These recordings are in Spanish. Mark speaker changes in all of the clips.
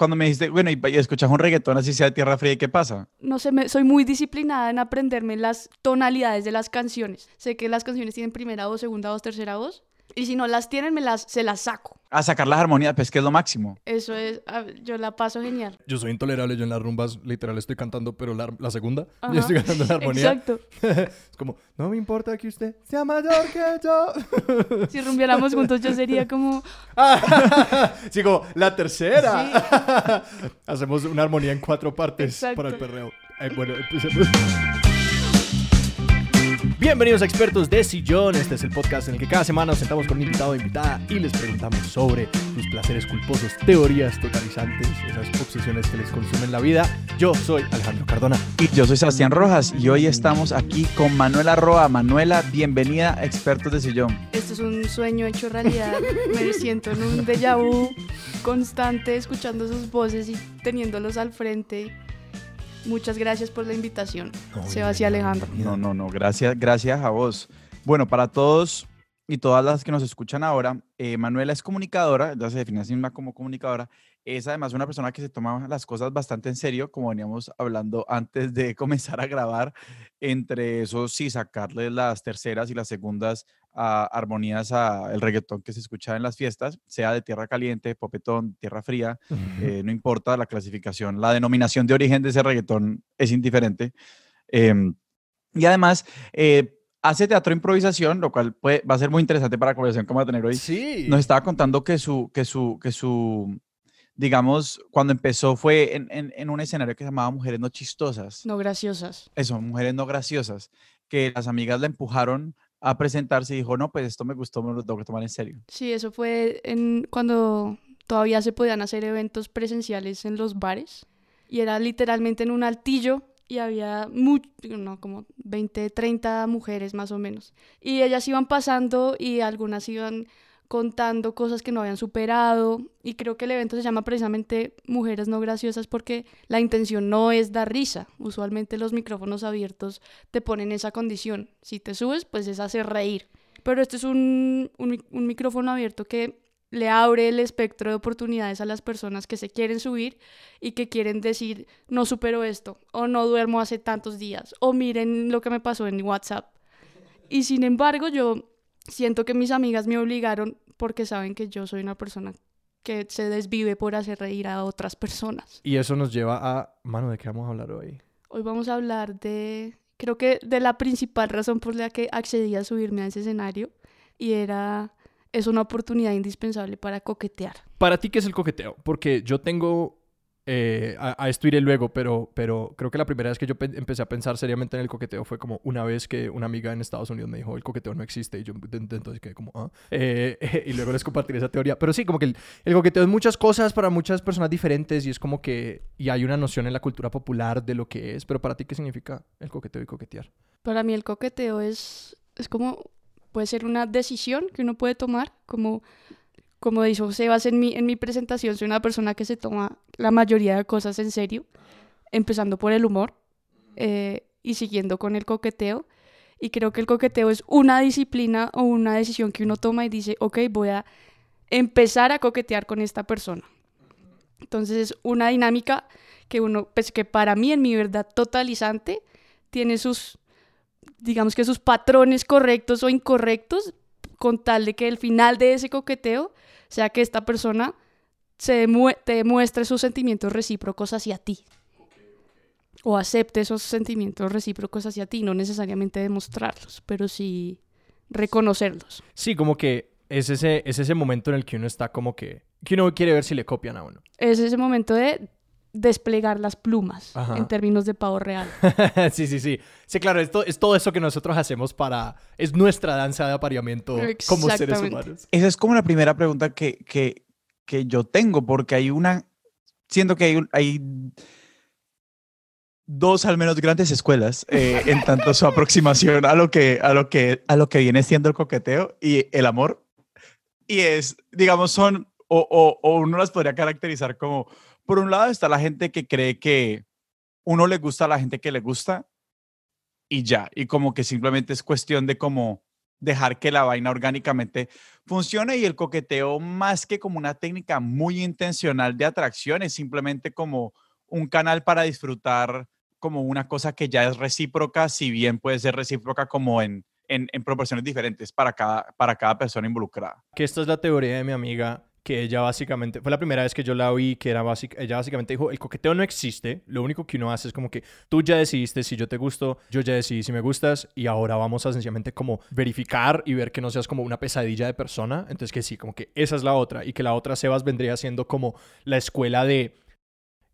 Speaker 1: cuando me dijiste, bueno, y, escuchas un reggaetón así sea de tierra fría, ¿y qué pasa?
Speaker 2: No sé, me- soy muy disciplinada en aprenderme las tonalidades de las canciones. Sé que las canciones tienen primera voz, segunda voz, tercera voz. Y si no las tienen, me las, se las saco.
Speaker 1: A sacar las armonías, pues que es lo máximo.
Speaker 2: Eso es, yo la paso genial.
Speaker 3: Yo soy intolerable, yo en las rumbas literal estoy cantando, pero la, la segunda,
Speaker 2: Ajá.
Speaker 3: yo estoy cantando la armonía.
Speaker 2: Exacto.
Speaker 3: es como, no me importa que usted sea mayor que yo.
Speaker 2: Si rumbiáramos juntos, yo sería como,
Speaker 3: sí, como, la tercera. Hacemos una armonía en cuatro partes
Speaker 2: Exacto.
Speaker 3: para el perreo. Eh, bueno, empecemos. Bienvenidos a Expertos de Sillón. Este es el podcast en el que cada semana nos sentamos con un invitado o invitada y les preguntamos sobre sus placeres culposos, teorías totalizantes, esas obsesiones que les consumen la vida. Yo soy Alejandro Cardona.
Speaker 1: Y yo soy Sebastián Rojas y hoy estamos aquí con Manuela Roa. Manuela, bienvenida a Expertos de Sillón.
Speaker 2: esto es un sueño hecho realidad. Me siento en un déjà vu constante, escuchando sus voces y teniéndolos al frente. Muchas gracias por la invitación,
Speaker 3: No,
Speaker 2: Sebas y Alejandro.
Speaker 1: No, no, no, gracias, gracias a vos. Bueno, para todos y todas las que nos escuchan ahora, eh, Manuela es comunicadora, ya se define a sí misma como comunicadora. Es además una persona que se toma las cosas bastante en serio, como veníamos hablando antes de comenzar a grabar. Entre eso, sí, sacarle las terceras y las segundas ah, armonías al reggaetón que se escucha en las fiestas, sea de tierra caliente, popetón, tierra fría, eh, no importa la clasificación, la denominación de origen de ese reggaetón es indiferente. Em, y además, eh, hace teatro improvisación, lo cual puede- va a ser muy interesante para la conversación que vamos a tener hoy.
Speaker 3: Sí.
Speaker 1: Nos estaba contando que su, que su, que su, digamos, cuando empezó fue en, en- en un escenario que se llamaba Mujeres No Chistosas.
Speaker 2: No graciosas.
Speaker 1: Eso, Mujeres No Graciosas, que las amigas la empujaron a presentarse y dijo, no, pues esto me gustó, me lo tengo que tomar en serio.
Speaker 2: Sí, eso fue en, cuando todavía se podían hacer eventos presenciales en los bares. Y era literalmente en un altillo y había mu- no, como 20, 30 mujeres más o menos. Y ellas iban pasando y algunas iban contando cosas que no habían superado. Y creo que el evento se llama precisamente Mujeres No Graciosas porque la intención no es dar risa. Usualmente los micrófonos abiertos te ponen esa condición. Si te subes, pues es hacer reír. Pero este es un, un un micrófono abierto que le abre el espectro de oportunidades a las personas que se quieren subir y que quieren decir, no supero esto, o no duermo hace tantos días, o miren lo que me pasó en WhatsApp. Y sin embargo, yo siento que mis amigas me obligaron porque saben que yo soy una persona que se desvive por hacer reír a otras personas.
Speaker 3: Y eso nos lleva a, mano, ¿de qué vamos a hablar hoy?
Speaker 2: Hoy vamos a hablar de, creo que de la principal razón por la que accedí a subirme a ese escenario y era, es una oportunidad indispensable para coquetear.
Speaker 3: Para ti, ¿qué es el coqueteo? Porque yo tengo... eh, a, esto iré luego, pero, pero creo que la primera vez que yo pe- empecé a pensar seriamente en el coqueteo fue como una vez que una amiga en Estados Unidos me dijo el coqueteo no existe y yo entonces quedé como, ah, Eh, y luego les compartiré esa teoría. Pero sí, como que el, el coqueteo es muchas cosas para muchas personas diferentes y es como que, y hay una noción en la cultura popular de lo que es, pero para ti, ¿qué significa el coqueteo y coquetear?
Speaker 2: Para mí el coqueteo es, es como, puede ser una decisión que uno puede tomar, como, como dijo Sebas en mi, en mi presentación, soy una persona que se toma la mayoría de cosas en serio, empezando por el humor eh, y siguiendo con el coqueteo. Y creo que el coqueteo es una disciplina o una decisión que uno toma y dice, ok, voy a empezar a coquetear con esta persona. Entonces es una dinámica que uno, pues que para mí en mi verdad totalizante, tiene sus, digamos que sus patrones correctos o incorrectos, con tal de que el final de ese coqueteo sea que esta persona se demue- te demuestre sus sentimientos recíprocos hacia ti. O acepte esos sentimientos recíprocos hacia ti, no necesariamente demostrarlos, pero sí reconocerlos.
Speaker 3: Sí, como que es ese, es ese momento en el que uno está como que, que uno quiere ver si le copian a uno.
Speaker 2: Es ese momento de desplegar las plumas
Speaker 3: Ajá.
Speaker 2: en términos de pavo real.
Speaker 3: sí, sí, sí. Sí, claro, esto es todo eso que nosotros hacemos para... Es nuestra danza de apareamiento como seres humanos.
Speaker 1: Esa es como la primera pregunta que, que, que yo tengo, porque hay una, siento que hay, un- hay dos al menos grandes escuelas eh, en tanto su aproximación a lo, que, a, lo que, a lo que viene siendo el coqueteo y el amor. Y es, digamos, son, o, o, o uno las podría caracterizar como, por un lado está la gente que cree que uno le gusta a la gente que le gusta y ya, y como que simplemente es cuestión de como dejar que la vaina orgánicamente funcione y el coqueteo más que como una técnica muy intencional de atracción es simplemente como un canal para disfrutar como una cosa que ya es recíproca, si bien puede ser recíproca como en, en, proporciones diferentes para cada, para cada persona involucrada.
Speaker 3: Que esta es la teoría de mi amiga que ella básicamente, fue la primera vez que yo la oí, que era básica, ella básicamente dijo, el coqueteo no existe, lo único que uno hace es como que tú ya decidiste si yo te gusto, yo ya decidí si me gustas y ahora vamos a sencillamente como verificar y ver que no seas como una pesadilla de persona, entonces que sí, como que esa es la otra y que la otra Sebas vendría siendo como la escuela de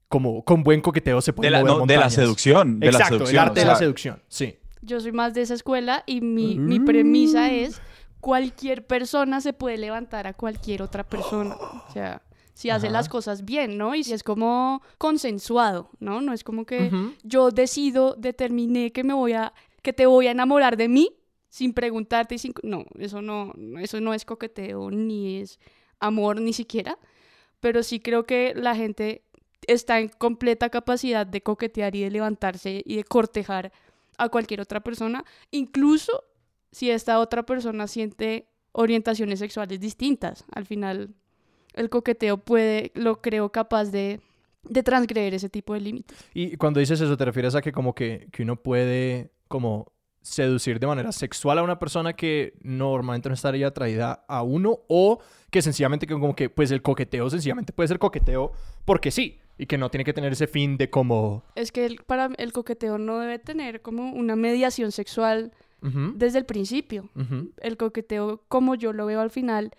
Speaker 3: como con buen coqueteo se puede
Speaker 1: de la,
Speaker 3: mover
Speaker 1: de la seducción, de
Speaker 3: Exacto,
Speaker 1: la seducción,
Speaker 3: el arte de la seducción, sí.
Speaker 2: Yo soy más de esa escuela y mi, mi premisa es cualquier persona se puede levantar a cualquier otra persona. O sea, si hace las cosas bien, ¿no? Y si es como consensuado, ¿no? No es como que yo decido, determiné que me voy a, que te voy a enamorar de mí sin preguntarte y sin... No, eso no, eso no es coqueteo, ni es amor, ni siquiera. Pero sí creo que la gente está en completa capacidad de coquetear y de levantarse y de cortejar a cualquier otra persona, incluso si esta otra persona siente orientaciones sexuales distintas. Al final, el coqueteo puede, lo creo capaz de, de transgredir ese tipo de límites.
Speaker 3: Y cuando dices eso, ¿te refieres a que como que, que uno puede como seducir de manera sexual a una persona que normalmente no estaría atraída a uno o que sencillamente como que pues el coqueteo sencillamente puede ser coqueteo porque sí y que no tiene que tener ese fin de como
Speaker 2: es que el, para el coqueteo no debe tener como una mediación sexual desde el principio. El coqueteo, como yo lo veo al final,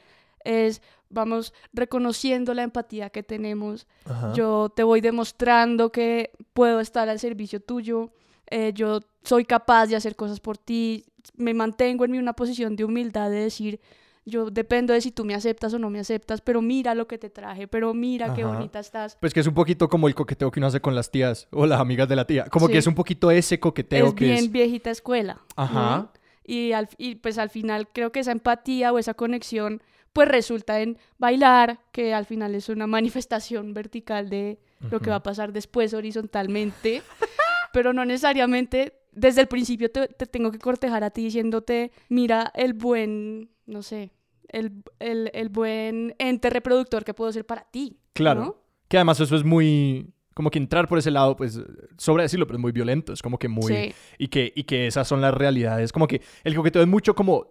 Speaker 2: es vamos reconociendo la empatía que tenemos. Yo te voy demostrando que puedo estar al servicio tuyo. Eh, yo soy capaz de hacer cosas por ti. Me mantengo en una posición de humildad de decir, yo dependo de si tú me aceptas o no me aceptas, pero mira lo que te traje, pero mira qué bonita estás.
Speaker 3: Pues que es un poquito como el coqueteo que uno hace con las tías o las amigas de la tía. Como que es un poquito ese coqueteo
Speaker 2: es
Speaker 3: que
Speaker 2: bien viejita escuela. Ajá. Y, al, y pues al final creo que esa empatía o esa conexión pues resulta en bailar, que al final es una manifestación vertical de lo que va a pasar después horizontalmente, pero no necesariamente desde el principio te, tengo que cortejar a ti diciéndote, mira el buen, no sé, el, el, el, buen ente reproductor que puedo ser para ti.
Speaker 3: Claro. Que además eso es muy, como que entrar por ese lado, pues, sobre decirlo, pero es muy violento, es como que muy... Y, que, y que esas son las realidades, como que el coqueteo es mucho como,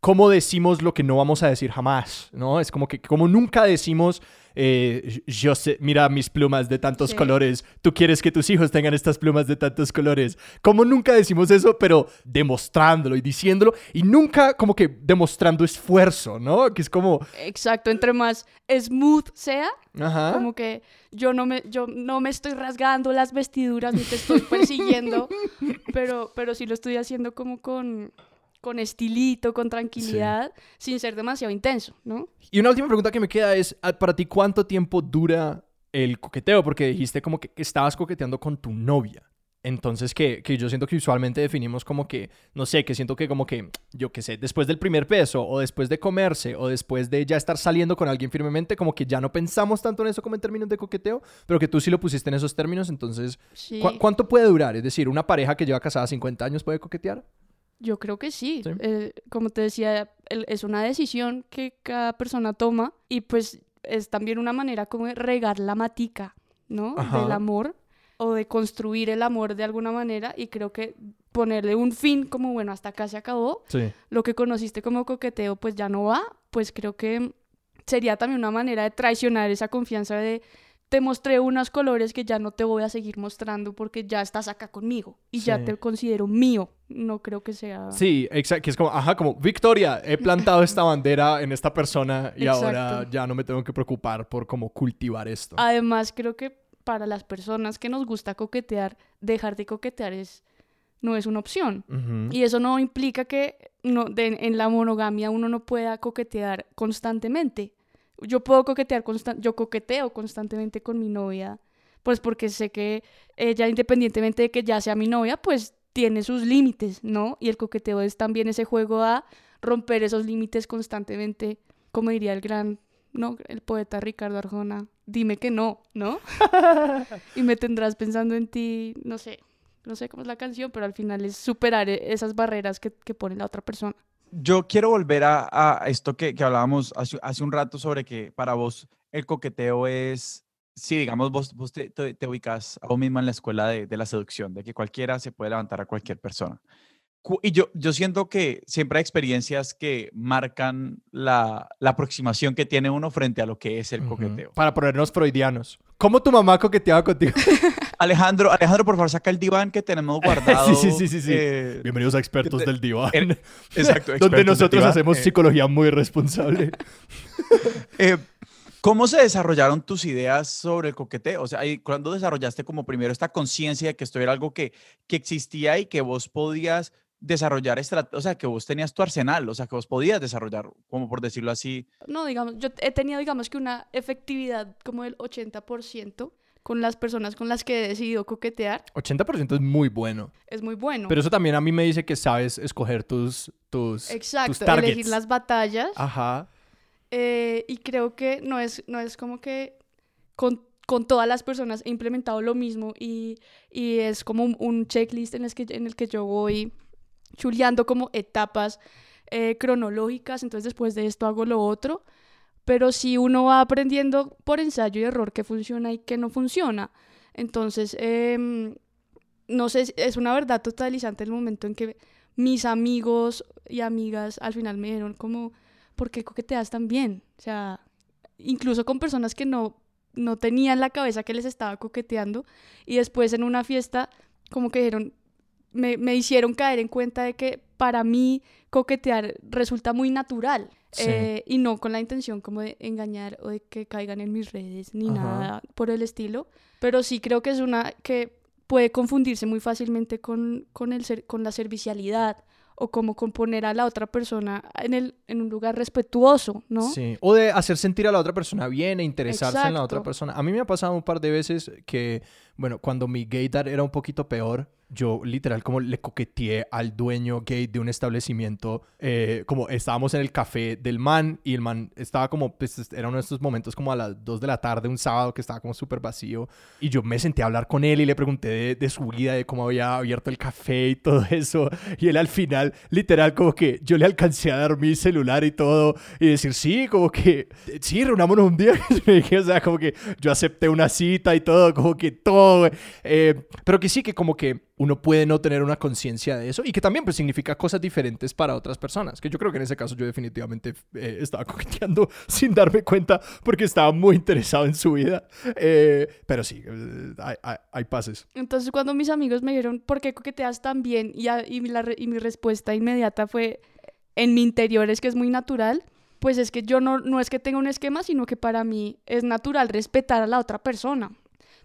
Speaker 3: cómo decimos lo que no vamos a decir jamás, ¿no? Es como que como nunca decimos eh, yo sé, mira mis plumas de tantos colores, tú quieres que tus hijos tengan estas plumas de tantos colores. Como nunca decimos eso, pero demostrándolo y diciéndolo y nunca como que demostrando esfuerzo, ¿no? Que es como...
Speaker 2: Exacto, entre más smooth sea, como que yo no, me, yo no me estoy rasgando las vestiduras ni te estoy persiguiendo, pero, pero sí lo estoy haciendo como con con estilito, con tranquilidad, sin ser demasiado intenso, ¿no?
Speaker 3: Y una última pregunta que me queda es, ah, para ti, ¿cuánto tiempo dura el coqueteo? Porque dijiste como que, estabas coqueteando con tu novia. Entonces, que, que, yo siento que usualmente definimos como que, no sé, que siento que como que, yo qué sé, después del primer peso, o después de comerse, o después de ya estar saliendo con alguien firmemente, como que ya no pensamos tanto en eso como en términos de coqueteo, pero que tú sí lo pusiste en esos términos, entonces, ¿cuánto puede durar? Es decir, ¿una pareja que lleva casada 50 años puede coquetear?
Speaker 2: Yo creo que sí. Eh, como te decía, es una decisión que cada persona toma y pues es también una manera como de regar la matica, ¿no? Del amor o de construir el amor de alguna manera y creo que ponerle un fin como, bueno, hasta acá se acabó, lo que conociste como coqueteo pues ya no va, pues creo que sería también una manera de traicionar esa confianza de te mostré unos colores que ya no te voy a seguir mostrando porque ya estás acá conmigo y ya te considero mío. No creo que sea...
Speaker 3: Sí, exacto. Que es como, ajá, como, Victoria, he plantado esta bandera en esta persona y ahora ya no me tengo que preocupar por cómo cultivar esto.
Speaker 2: Además, creo que para las personas que nos gusta coquetear, dejar de coquetear es no es una opción. Y eso no implica que no, en la monogamia uno no pueda coquetear constantemente yo puedo coquetear constant yo coqueteo constantemente con mi novia, pues porque sé que ella independientemente de que ya sea mi novia, pues tiene sus límites, ¿no? Y el coqueteo es también ese juego a romper esos límites constantemente, como diría el gran, ¿no? El poeta Ricardo Arjona, dime que no, ¿no? y me tendrás pensando en ti, no sé, no sé cómo es la canción, pero al final es superar e-, esas barreras que, que pone la otra persona.
Speaker 1: Yo quiero volver a, a esto que, que hablábamos hace, hace, un rato sobre que para vos el coqueteo es, si digamos vos, vos te, te, ubicas a vos misma en la escuela de, de, la seducción, de que cualquiera se puede levantar a cualquier persona. Y yo, yo siento que siempre hay experiencias que marcan la, la aproximación que tiene uno frente a lo que es el coqueteo.
Speaker 3: Para ponernos freudianos. ¿Cómo tu mamá coqueteaba contigo?
Speaker 1: Alejandro, Alejandro, por favor, saca el diván que tenemos guardado.
Speaker 3: sí, sí, sí, sí. Eh, Bienvenidos a Expertos del Diván.
Speaker 1: exacto.
Speaker 3: donde nosotros hacemos eh. psicología muy responsable.
Speaker 1: eh, ¿Cómo se desarrollaron tus ideas sobre el coqueteo? O sea, ¿cuándo desarrollaste como primero esta conciencia de que esto era algo que, que existía y que vos podías desarrollar o sea, que vos tenías tu arsenal, o sea, que vos podías desarrollar, como por decirlo así.
Speaker 2: No, digamos, yo he tenido, digamos que una efectividad como del 80% con las personas con las que he decidido coquetear.
Speaker 3: 80% es muy bueno.
Speaker 2: Es muy bueno.
Speaker 3: Pero eso también a mí me dice que sabes escoger tus tus
Speaker 2: Exacto, elegir las batallas.
Speaker 3: Ajá.
Speaker 2: Eh, y creo que no es, no es como que con, con todas las personas he implementado lo mismo y, y es como un, checklist en el, que, en el que yo voy chuleando como etapas eh, cronológicas, entonces después de esto hago lo otro, pero si uno va aprendiendo por ensayo y error qué funciona y qué no funciona. Entonces, em, no sé, es una verdad totalizante el momento en que mis amigos y amigas al final me dijeron como, ¿por qué coqueteas tan bien? O sea, incluso con personas que no, no tenían la cabeza que les estaba coqueteando y después en una fiesta como que dijeron, me, me, hicieron caer en cuenta de que para mí coquetear resulta muy natural eh, y no con la intención como de engañar o de que caigan en mis redes ni nada por el estilo, pero sí creo que es una que puede confundirse muy fácilmente con, con, el ser, con la servicialidad o como componer a la otra persona en, el, en un lugar respetuoso, ¿no?
Speaker 3: Sí, o de hacer sentir a la otra persona bien e interesarse en la otra persona. A mí me ha pasado un par de veces que, bueno, cuando mi gaydar era un poquito peor, yo literal como le coqueteé al dueño gay de un establecimiento, eh, como estábamos en el café del man y el man estaba como, pues era uno de estos momentos como a las 2 de la tarde, un sábado que estaba como súper vacío y yo me senté a hablar con él y le pregunté de, su vida, de cómo había abierto el café y todo eso. Y él al final literal como que yo le alcancé a dar mi celular y todo y decir sí, como que sí, reunámonos un día, o sea, como que yo acepté una cita y todo, como que todo, eh, pero que sí, que como que uno puede no tener una conciencia de eso y que también pues significa cosas diferentes para otras personas, que yo creo que en ese caso yo definitivamente eh, estaba coqueteando sin darme cuenta porque estaba muy interesado en su vida, eh, pero sí, eh, hay, pases.
Speaker 2: Entonces cuando mis amigos me dijeron, ¿por qué coqueteas tan bien? Y, y, y mi respuesta inmediata fue, en mi interior es que es muy natural, pues es que yo no, no es que tenga un esquema, sino que para mí es natural respetar a la otra persona.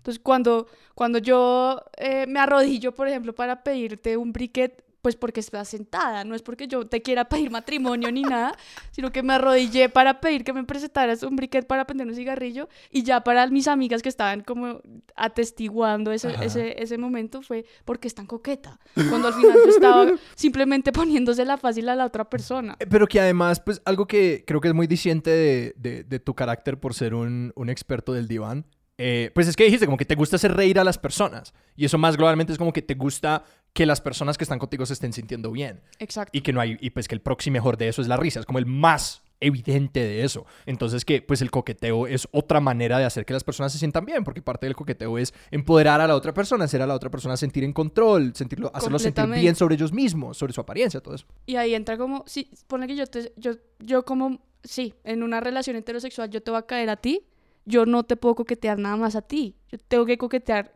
Speaker 2: Entonces, cuando, cuando yo eh, me arrodillo, por ejemplo, para pedirte un briquet, pues porque estás sentada, no es porque yo te quiera pedir matrimonio ni nada, sino que me arrodillé para pedir que me presentaras un briquet para prender un cigarrillo y ya para mis amigas que estaban como atestiguando ese, ese, ese, momento fue porque están coqueta, cuando al final yo estaba simplemente poniéndose la fácil a la otra persona.
Speaker 3: Eh, pero que además, pues algo que creo que es muy diciente de, de, de tu carácter por ser un, un experto del diván, eh, pues es que dijiste como que te gusta hacer reír a las personas. Y eso más globalmente es como que te gusta que las personas que están contigo se estén sintiendo bien.
Speaker 2: Exacto.
Speaker 3: Y que no hay, y pues que el próximo mejor de eso es la risa. Es como el más evidente de eso. Entonces que pues el coqueteo es otra manera de hacer que las personas se sientan bien, porque parte del coqueteo es empoderar a la otra persona, hacer a la otra persona sentir en control, sentirlo, hacerlo sentir bien sobre ellos mismos, sobre su apariencia, todo eso.
Speaker 2: Y ahí entra como, sí, pone que yo te, yo, yo como, sí, en una relación heterosexual yo te voy a caer a ti, yo no te puedo coquetear nada más a ti. Yo tengo que coquetear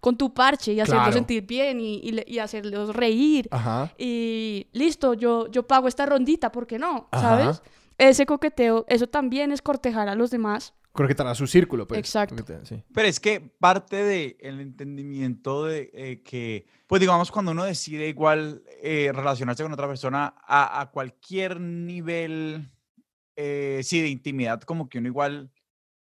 Speaker 2: con tu parche y hacerlos sentir bien y, y, hacerlos reír. Y listo, yo, yo pago esta rondita, ¿por qué no? ¿Sabes? Ese coqueteo, eso también es cortejar a los demás.
Speaker 3: Cortejar a su círculo, pues.
Speaker 2: Exacto.
Speaker 1: Pero es que parte del el entendimiento de eh, que, pues digamos, cuando uno decide igual eh, relacionarse con otra persona a, a cualquier nivel, eh, sí, de intimidad, como que uno igual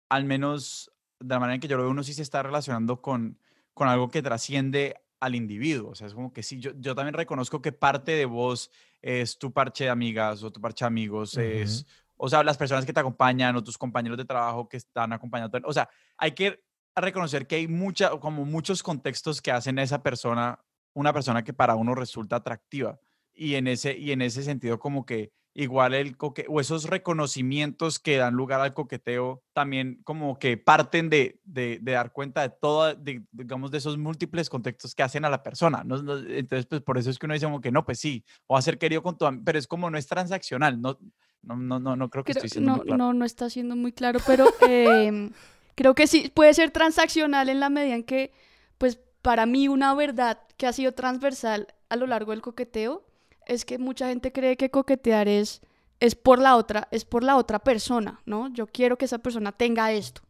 Speaker 1: al menos de la manera en que yo lo veo, uno sí se está relacionando con, con algo que trasciende al individuo. O sea, es como que sí, yo, yo también reconozco que parte de vos es tu parche de amigas o tu parche de amigos, es, o sea, las personas que te acompañan o tus compañeros de trabajo que están acompañando. O sea, hay que reconocer que hay mucha, como muchos contextos que hacen a esa persona una persona que para uno resulta atractiva. y en ese, y en ese sentido como que igual el coque o esos reconocimientos que dan lugar al coqueteo también como que parten de, de, dar cuenta de todo, digamos, de esos múltiples contextos que hacen a la persona. ¿no? Entonces, pues por eso es que uno dice como que no, pues sí, o a ser querido con tu pero es como no es transaccional, no, no, no, no, no creo que estoy siendo
Speaker 2: no,
Speaker 1: muy claro.
Speaker 2: No, no está siendo muy claro, pero em, creo que sí puede ser transaccional en la medida en que, pues para mí una verdad que ha sido transversal a lo largo del coqueteo es que mucha gente cree que coquetear es, es por la otra, es por la otra persona, ¿no? Yo quiero que esa persona tenga esto.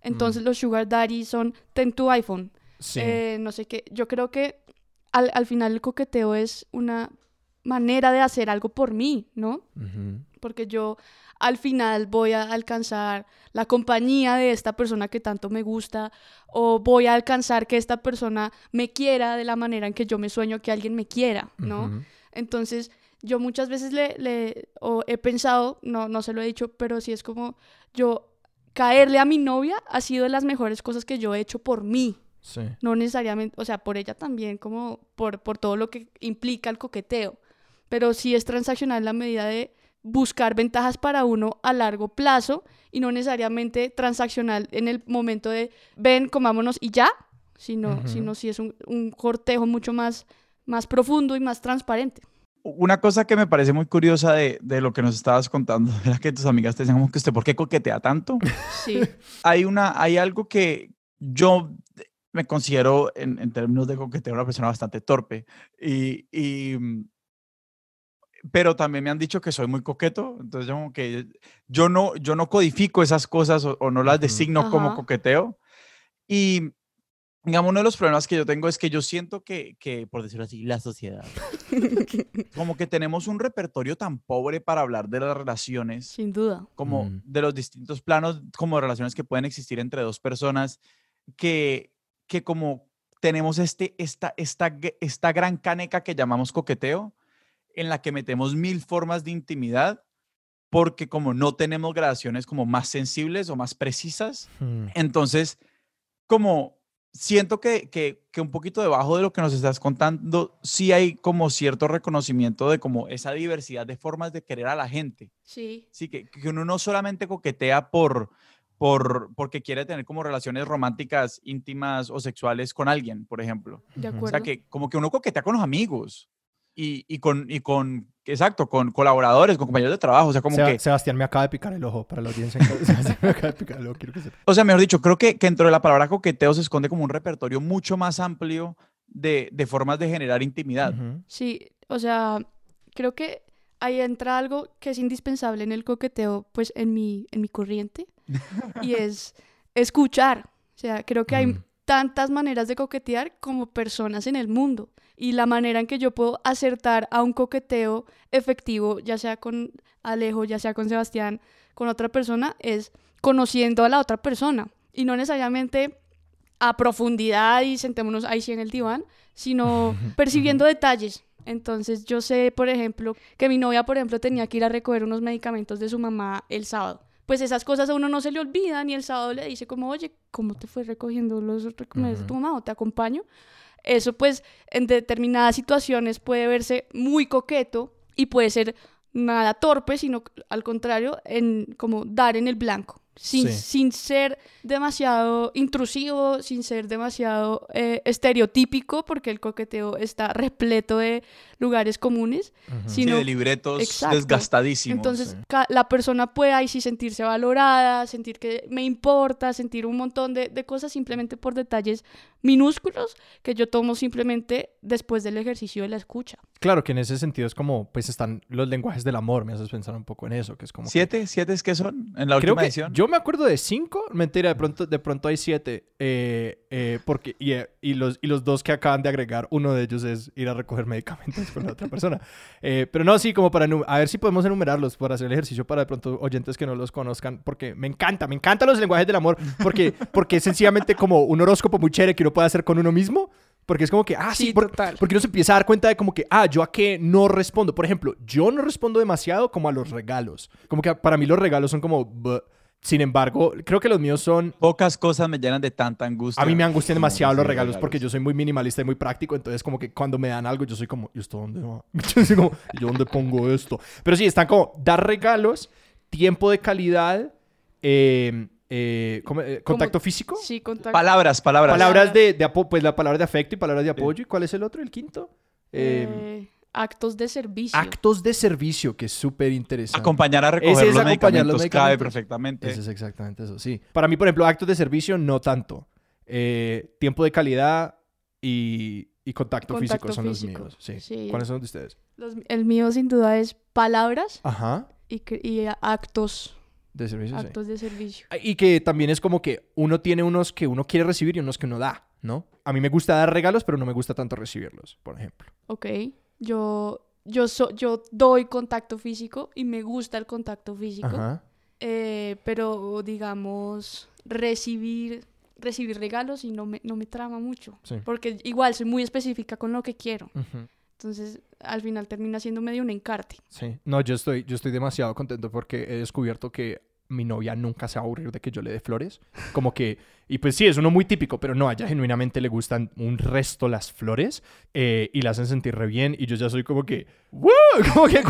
Speaker 2: Entonces mm. los sugar daddy son ten tu iPhone. Eh, no sé qué. Yo creo que al, al, final el coqueteo es una manera de hacer algo por mí, ¿no? Porque yo al final voy a alcanzar la compañía de esta persona que tanto me gusta o voy a alcanzar que esta persona me quiera de la manera en que yo me sueño que alguien me quiera, ¿no? Entonces, yo muchas veces le, le he pensado, no, no se lo he dicho, pero sí es como yo caerle a mi novia ha sido de las mejores cosas que yo he hecho por mí. Sí. No necesariamente, o sea, por ella también, como por, por todo lo que implica el coqueteo. Pero sí es transaccional en la medida de buscar ventajas para uno a largo plazo y no necesariamente transaccional en el momento de ven, comámonos y ya, sino, sino si es un, un cortejo mucho más más profundo y más transparente.
Speaker 1: Una cosa que me parece muy curiosa de, de, lo que nos estabas contando era que tus amigas te decían como que usted, ¿por qué coquetea tanto?
Speaker 2: Sí.
Speaker 1: hay, una, hay algo que yo me considero en, en términos de coqueteo una persona bastante torpe y, y, pero también me han dicho que soy muy coqueto, entonces como que yo no, yo no codifico esas cosas o, no las designo como coqueteo y digamos, uno de los problemas que yo tengo es que yo siento que, que, por decirlo así, la sociedad, como que tenemos un repertorio tan pobre para hablar de las relaciones.
Speaker 2: Sin duda.
Speaker 1: Como de los distintos planos, como de relaciones que pueden existir entre dos personas, que, que como tenemos este, esta, esta, esta gran caneca que llamamos coqueteo, en la que metemos mil formas de intimidad, porque como no tenemos gradaciones como más sensibles o más precisas, mm. entonces como siento que, que, que, un poquito debajo de lo que nos estás contando, sí hay como cierto reconocimiento de como esa diversidad de formas de querer a la gente.
Speaker 2: Sí.
Speaker 1: Sí, que, que uno no solamente coquetea por, por, porque quiere tener como relaciones románticas, íntimas o sexuales con alguien, por ejemplo.
Speaker 2: De acuerdo. O
Speaker 1: sea, que como que uno coquetea con los amigos y, y, con, y con, exacto, con colaboradores, con compañeros de trabajo. O sea, como que...
Speaker 3: Sebastián me acaba de picar el ojo para la audiencia. Sebastián me acaba de picar el ojo, quiero que sepa.
Speaker 1: O sea, mejor dicho, creo que, que dentro de la palabra coqueteo se esconde como un repertorio mucho más amplio de, de formas de generar intimidad.
Speaker 2: Sí, o sea, creo que ahí entra algo que es indispensable en el coqueteo, pues en mi, en mi corriente, y es escuchar. O sea, creo que hay mm. tantas maneras de coquetear como personas en el mundo y la manera en que yo puedo acertar a un coqueteo efectivo, ya sea con Alejo, ya sea con Sebastián, con otra persona, es conociendo a la otra persona y no necesariamente a profundidad y sentémonos ahí sí en el diván, sino percibiendo detalles. Entonces yo sé, por ejemplo, que mi novia, por ejemplo, tenía que ir a recoger unos medicamentos de su mamá el sábado. Pues esas cosas a uno no se le olvidan y el sábado le dice como, oye, ¿cómo te fue recogiendo los medicamentos de tu mamá o te acompaño? Eso pues en determinadas situaciones puede verse muy coqueto y puede ser nada torpe, sino al contrario, en como dar en el blanco sin, sin ser demasiado intrusivo, sin ser demasiado eh, estereotípico, porque el coqueteo está repleto de lugares comunes, sino
Speaker 1: de libretos desgastadísimos.
Speaker 2: Entonces, la persona puede ahí sí sentirse valorada, sentir que me importa, sentir un montón de, de, cosas simplemente por detalles minúsculos que yo tomo simplemente después del ejercicio de la escucha.
Speaker 3: Claro, que en ese sentido es como, pues están los lenguajes del amor, me haces pensar un poco en eso, que es como...
Speaker 1: ¿Siete? ¿Siete es que son en la última edición?
Speaker 3: Yo me acuerdo de cinco, mentira, de pronto, de pronto hay siete, eh, eh, porque, y, eh, y, los, y los dos que acaban de agregar, uno de ellos es ir a recoger medicamentos con la otra persona. pero no, sí, como para, a ver si podemos enumerarlos, para hacer el ejercicio para de pronto oyentes que no los conozcan, porque me encanta, me encantan los lenguajes del amor, porque, porque es sencillamente como un horóscopo muy chévere que uno puede hacer con uno mismo. Porque es como que, ah, sí, porque uno se empieza a dar cuenta de como que, ah, yo a qué no respondo. Por ejemplo, yo no respondo demasiado como a los regalos. Como que para mí los regalos son como, Sin embargo, creo que los míos son...
Speaker 1: Pocas cosas me llenan de tanta angustia.
Speaker 3: A mí me angustian demasiado los regalos porque yo soy muy minimalista y muy práctico. Entonces, como que cuando me dan algo, yo soy como, ¿y esto dónde va? Yo soy como, ¿y yo dónde pongo esto? Pero sí, están como dar regalos, tiempo de calidad, eh, eh, ¿cómo- eh, contacto físico.
Speaker 2: Sí, contacto.
Speaker 1: Palabras, palabras.
Speaker 3: Palabras de, de apo- pues la palabra de afecto y palabras de apoyo. ¿Y cuál es el otro, el quinto? Eh,
Speaker 2: Eh, actos de servicio.
Speaker 3: actos de servicio, que es súper interesante.
Speaker 1: Acompañar a
Speaker 3: Ese
Speaker 1: recoger
Speaker 3: es
Speaker 1: los
Speaker 3: acompañar los
Speaker 1: medicamentos cabe perfectamente.
Speaker 3: Eso es exactamente eso, sí. Para mí, por ejemplo, actos de servicio no tanto. Eh, tiempo de calidad y, y contacto, físico son
Speaker 2: físico,
Speaker 3: los míos. Sí.
Speaker 2: sí.
Speaker 3: ¿Cuáles son los de ustedes?
Speaker 2: Los- el mío sin duda es palabras
Speaker 3: Ajá.
Speaker 2: y, actos,
Speaker 3: De servicio, sí.
Speaker 2: actos de servicio.
Speaker 3: Y que también es como que uno tiene unos que uno quiere recibir y unos que uno da, ¿no? A mí me gusta dar regalos, pero no me gusta tanto recibirlos, por ejemplo.
Speaker 2: Ok, yo, yo, so- yo doy contacto físico y me gusta el contacto físico,
Speaker 3: Ajá.
Speaker 2: eh, pero digamos, recibir, recibir regalos y no me, no me trama mucho,
Speaker 3: Sí.
Speaker 2: porque igual soy muy específica con lo que quiero, entonces al final termina siendo medio un encarte.
Speaker 3: Sí. No, yo estoy, yo estoy demasiado contento porque he descubierto que mi novia nunca se va a aburrir de que yo le dé flores. Como que, y pues sí, es uno muy típico, pero no, a ella genuinamente le gustan un resto las flores eh, y la hacen sentir re bien. Y yo ya soy como que, ¡Woo! Como que,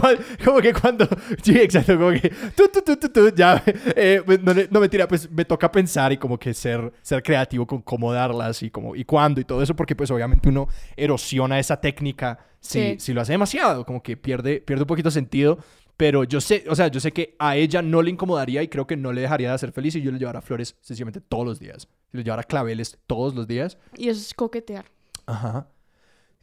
Speaker 3: como que cuando, sí, exacto, como que, tú, tú, tú, tú, tú, ya, eh, pues, no, no mentira, pues me toca pensar y como que ser, ser creativo con cómo darlas y como, y cuándo y todo eso, porque pues obviamente uno erosiona esa técnica si,
Speaker 2: Sí.
Speaker 3: si lo hace demasiado, como que pierde, pierde un poquito sentido. Pero yo sé, o sea, yo sé que a ella no le incomodaría y creo que no le dejaría de hacer feliz si yo le llevara flores sencillamente todos los días. Si le llevara claveles todos los días.
Speaker 2: Y eso es coquetear.
Speaker 3: Ajá.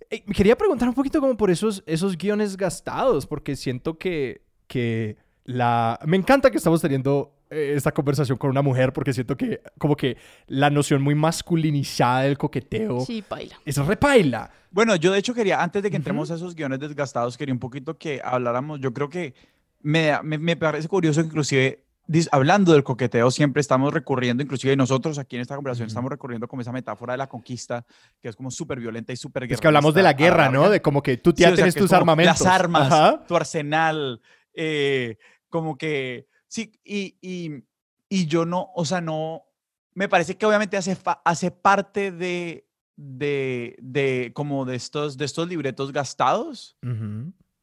Speaker 3: Eh, me quería preguntar un poquito como por esos, esos guiones gastados, porque siento que, que la... Me encanta que estamos teniendo esta conversación con una mujer, porque siento que como que la noción muy masculinizada del coqueteo
Speaker 2: Sí, baila.
Speaker 3: es repaila.
Speaker 1: Bueno, yo de hecho quería, antes de que entremos a esos guiones desgastados, quería un poquito que habláramos, yo creo que me, me, me parece curioso que inclusive dis- hablando del coqueteo siempre estamos recurriendo, inclusive nosotros aquí en esta conversación estamos recurriendo como esa metáfora de la conquista, que es como súper violenta y súper
Speaker 3: Es que hablamos de la guerra, ¿no? De como que tú
Speaker 1: Sí,
Speaker 3: ya
Speaker 1: o sea,
Speaker 3: tienes tus armamentos.
Speaker 1: Las armas,
Speaker 3: Ajá.
Speaker 1: tu arsenal, eh, como que, sí, y, y, y yo no, o sea, no, me parece que obviamente hace, hace parte de, de, de, como de estos, de estos libretos gastados,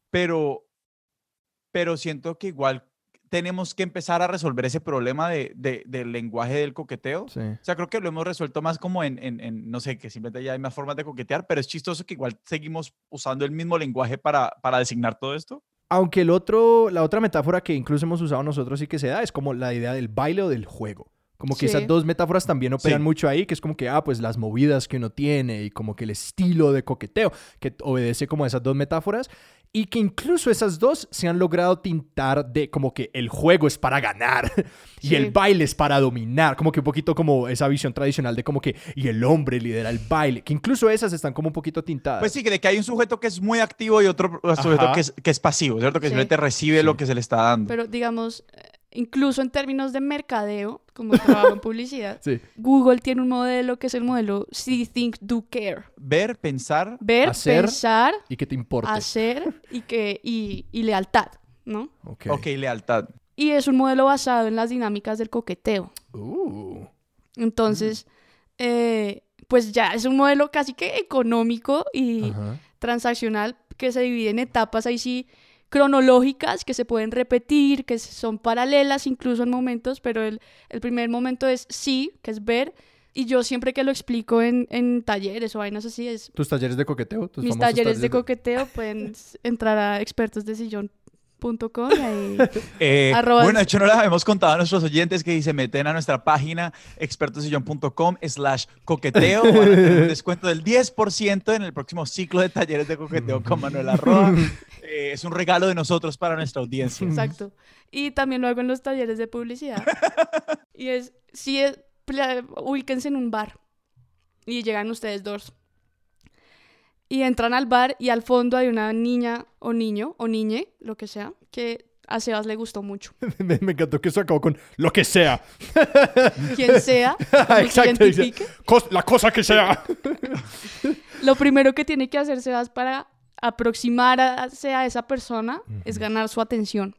Speaker 1: pero, pero siento que igual tenemos que empezar a resolver ese problema de, de- del lenguaje del coqueteo.
Speaker 3: Sí.
Speaker 1: O sea, creo que lo hemos resuelto más como en, en- en, no sé, que simplemente ya hay más formas de coquetear, pero es chistoso que igual seguimos usando el mismo lenguaje para, para designar todo esto.
Speaker 3: Aunque el otro, la otra metáfora que incluso hemos usado nosotros y que se da es como la idea del baile o del juego. Como que
Speaker 2: Sí.
Speaker 3: esas dos metáforas también operan
Speaker 1: Sí.
Speaker 3: mucho ahí, que es como que, ah, pues las movidas que uno tiene y como que el estilo de coqueteo, que obedece como a esas dos metáforas. Y que incluso esas dos se han logrado tintar de como que el juego es para ganar y
Speaker 2: Sí.
Speaker 3: el baile es para dominar. Como que un poquito como esa visión tradicional de como que, y el hombre lidera el baile. Que incluso esas están como un poquito tintadas.
Speaker 1: Pues sí, que de que hay un sujeto que es muy activo y otro sujeto que es, que es pasivo, ¿cierto? Que
Speaker 2: Sí.
Speaker 1: simplemente recibe lo que se le está dando.
Speaker 2: Pero digamos, incluso en términos de mercadeo, como trabajo en publicidad,
Speaker 3: Sí.
Speaker 2: Google tiene un modelo que es el modelo See, Think, Do, Care.
Speaker 1: Ver, pensar,
Speaker 2: Ver,
Speaker 3: Hacer.
Speaker 2: pensar,
Speaker 3: Y que te importe.
Speaker 2: hacer y, que, y, y lealtad, ¿no?
Speaker 3: Ok.
Speaker 1: ok, lealtad.
Speaker 2: Y es un modelo basado en las dinámicas del coqueteo.
Speaker 3: Uh.
Speaker 2: Entonces, eh, pues ya es un modelo casi que económico y
Speaker 3: Ajá.
Speaker 2: transaccional que se divide en etapas ahí sí cronológicas que se pueden repetir, que son paralelas incluso en momentos, pero el, el primer momento es sí, que es ver, y yo siempre que lo explico en, en talleres o vainas así, es
Speaker 3: ¿Tus talleres de coqueteo? ¿Tus
Speaker 2: mis
Speaker 3: famosos
Speaker 2: talleres de coqueteo, pueden entrar a y ahí...
Speaker 1: Eh,
Speaker 2: Arroba-
Speaker 1: bueno, de hecho no les habíamos contado a nuestros oyentes que se meten a nuestra página expertosillón.com slash coqueteo. Van a tener un descuento del 10% en el próximo ciclo de talleres de coqueteo con Manuel Arroa. Eh, es un regalo de nosotros para nuestra audiencia.
Speaker 2: Exacto. Y también lo hago en los talleres de publicidad. y es, si es, pla- ubíquense en un bar y llegan ustedes dos. Y entran al bar y al fondo hay una niña o niño o niñe, lo que sea, que a Sebas le gustó mucho.
Speaker 3: me, me encantó que eso acabó con lo que sea.
Speaker 2: Quien sea, se
Speaker 3: Exacto,
Speaker 2: identifique.
Speaker 3: Cos- la cosa que sea.
Speaker 2: Lo primero que tiene que hacer Sebas para aproximarse a esa persona es ganar su atención.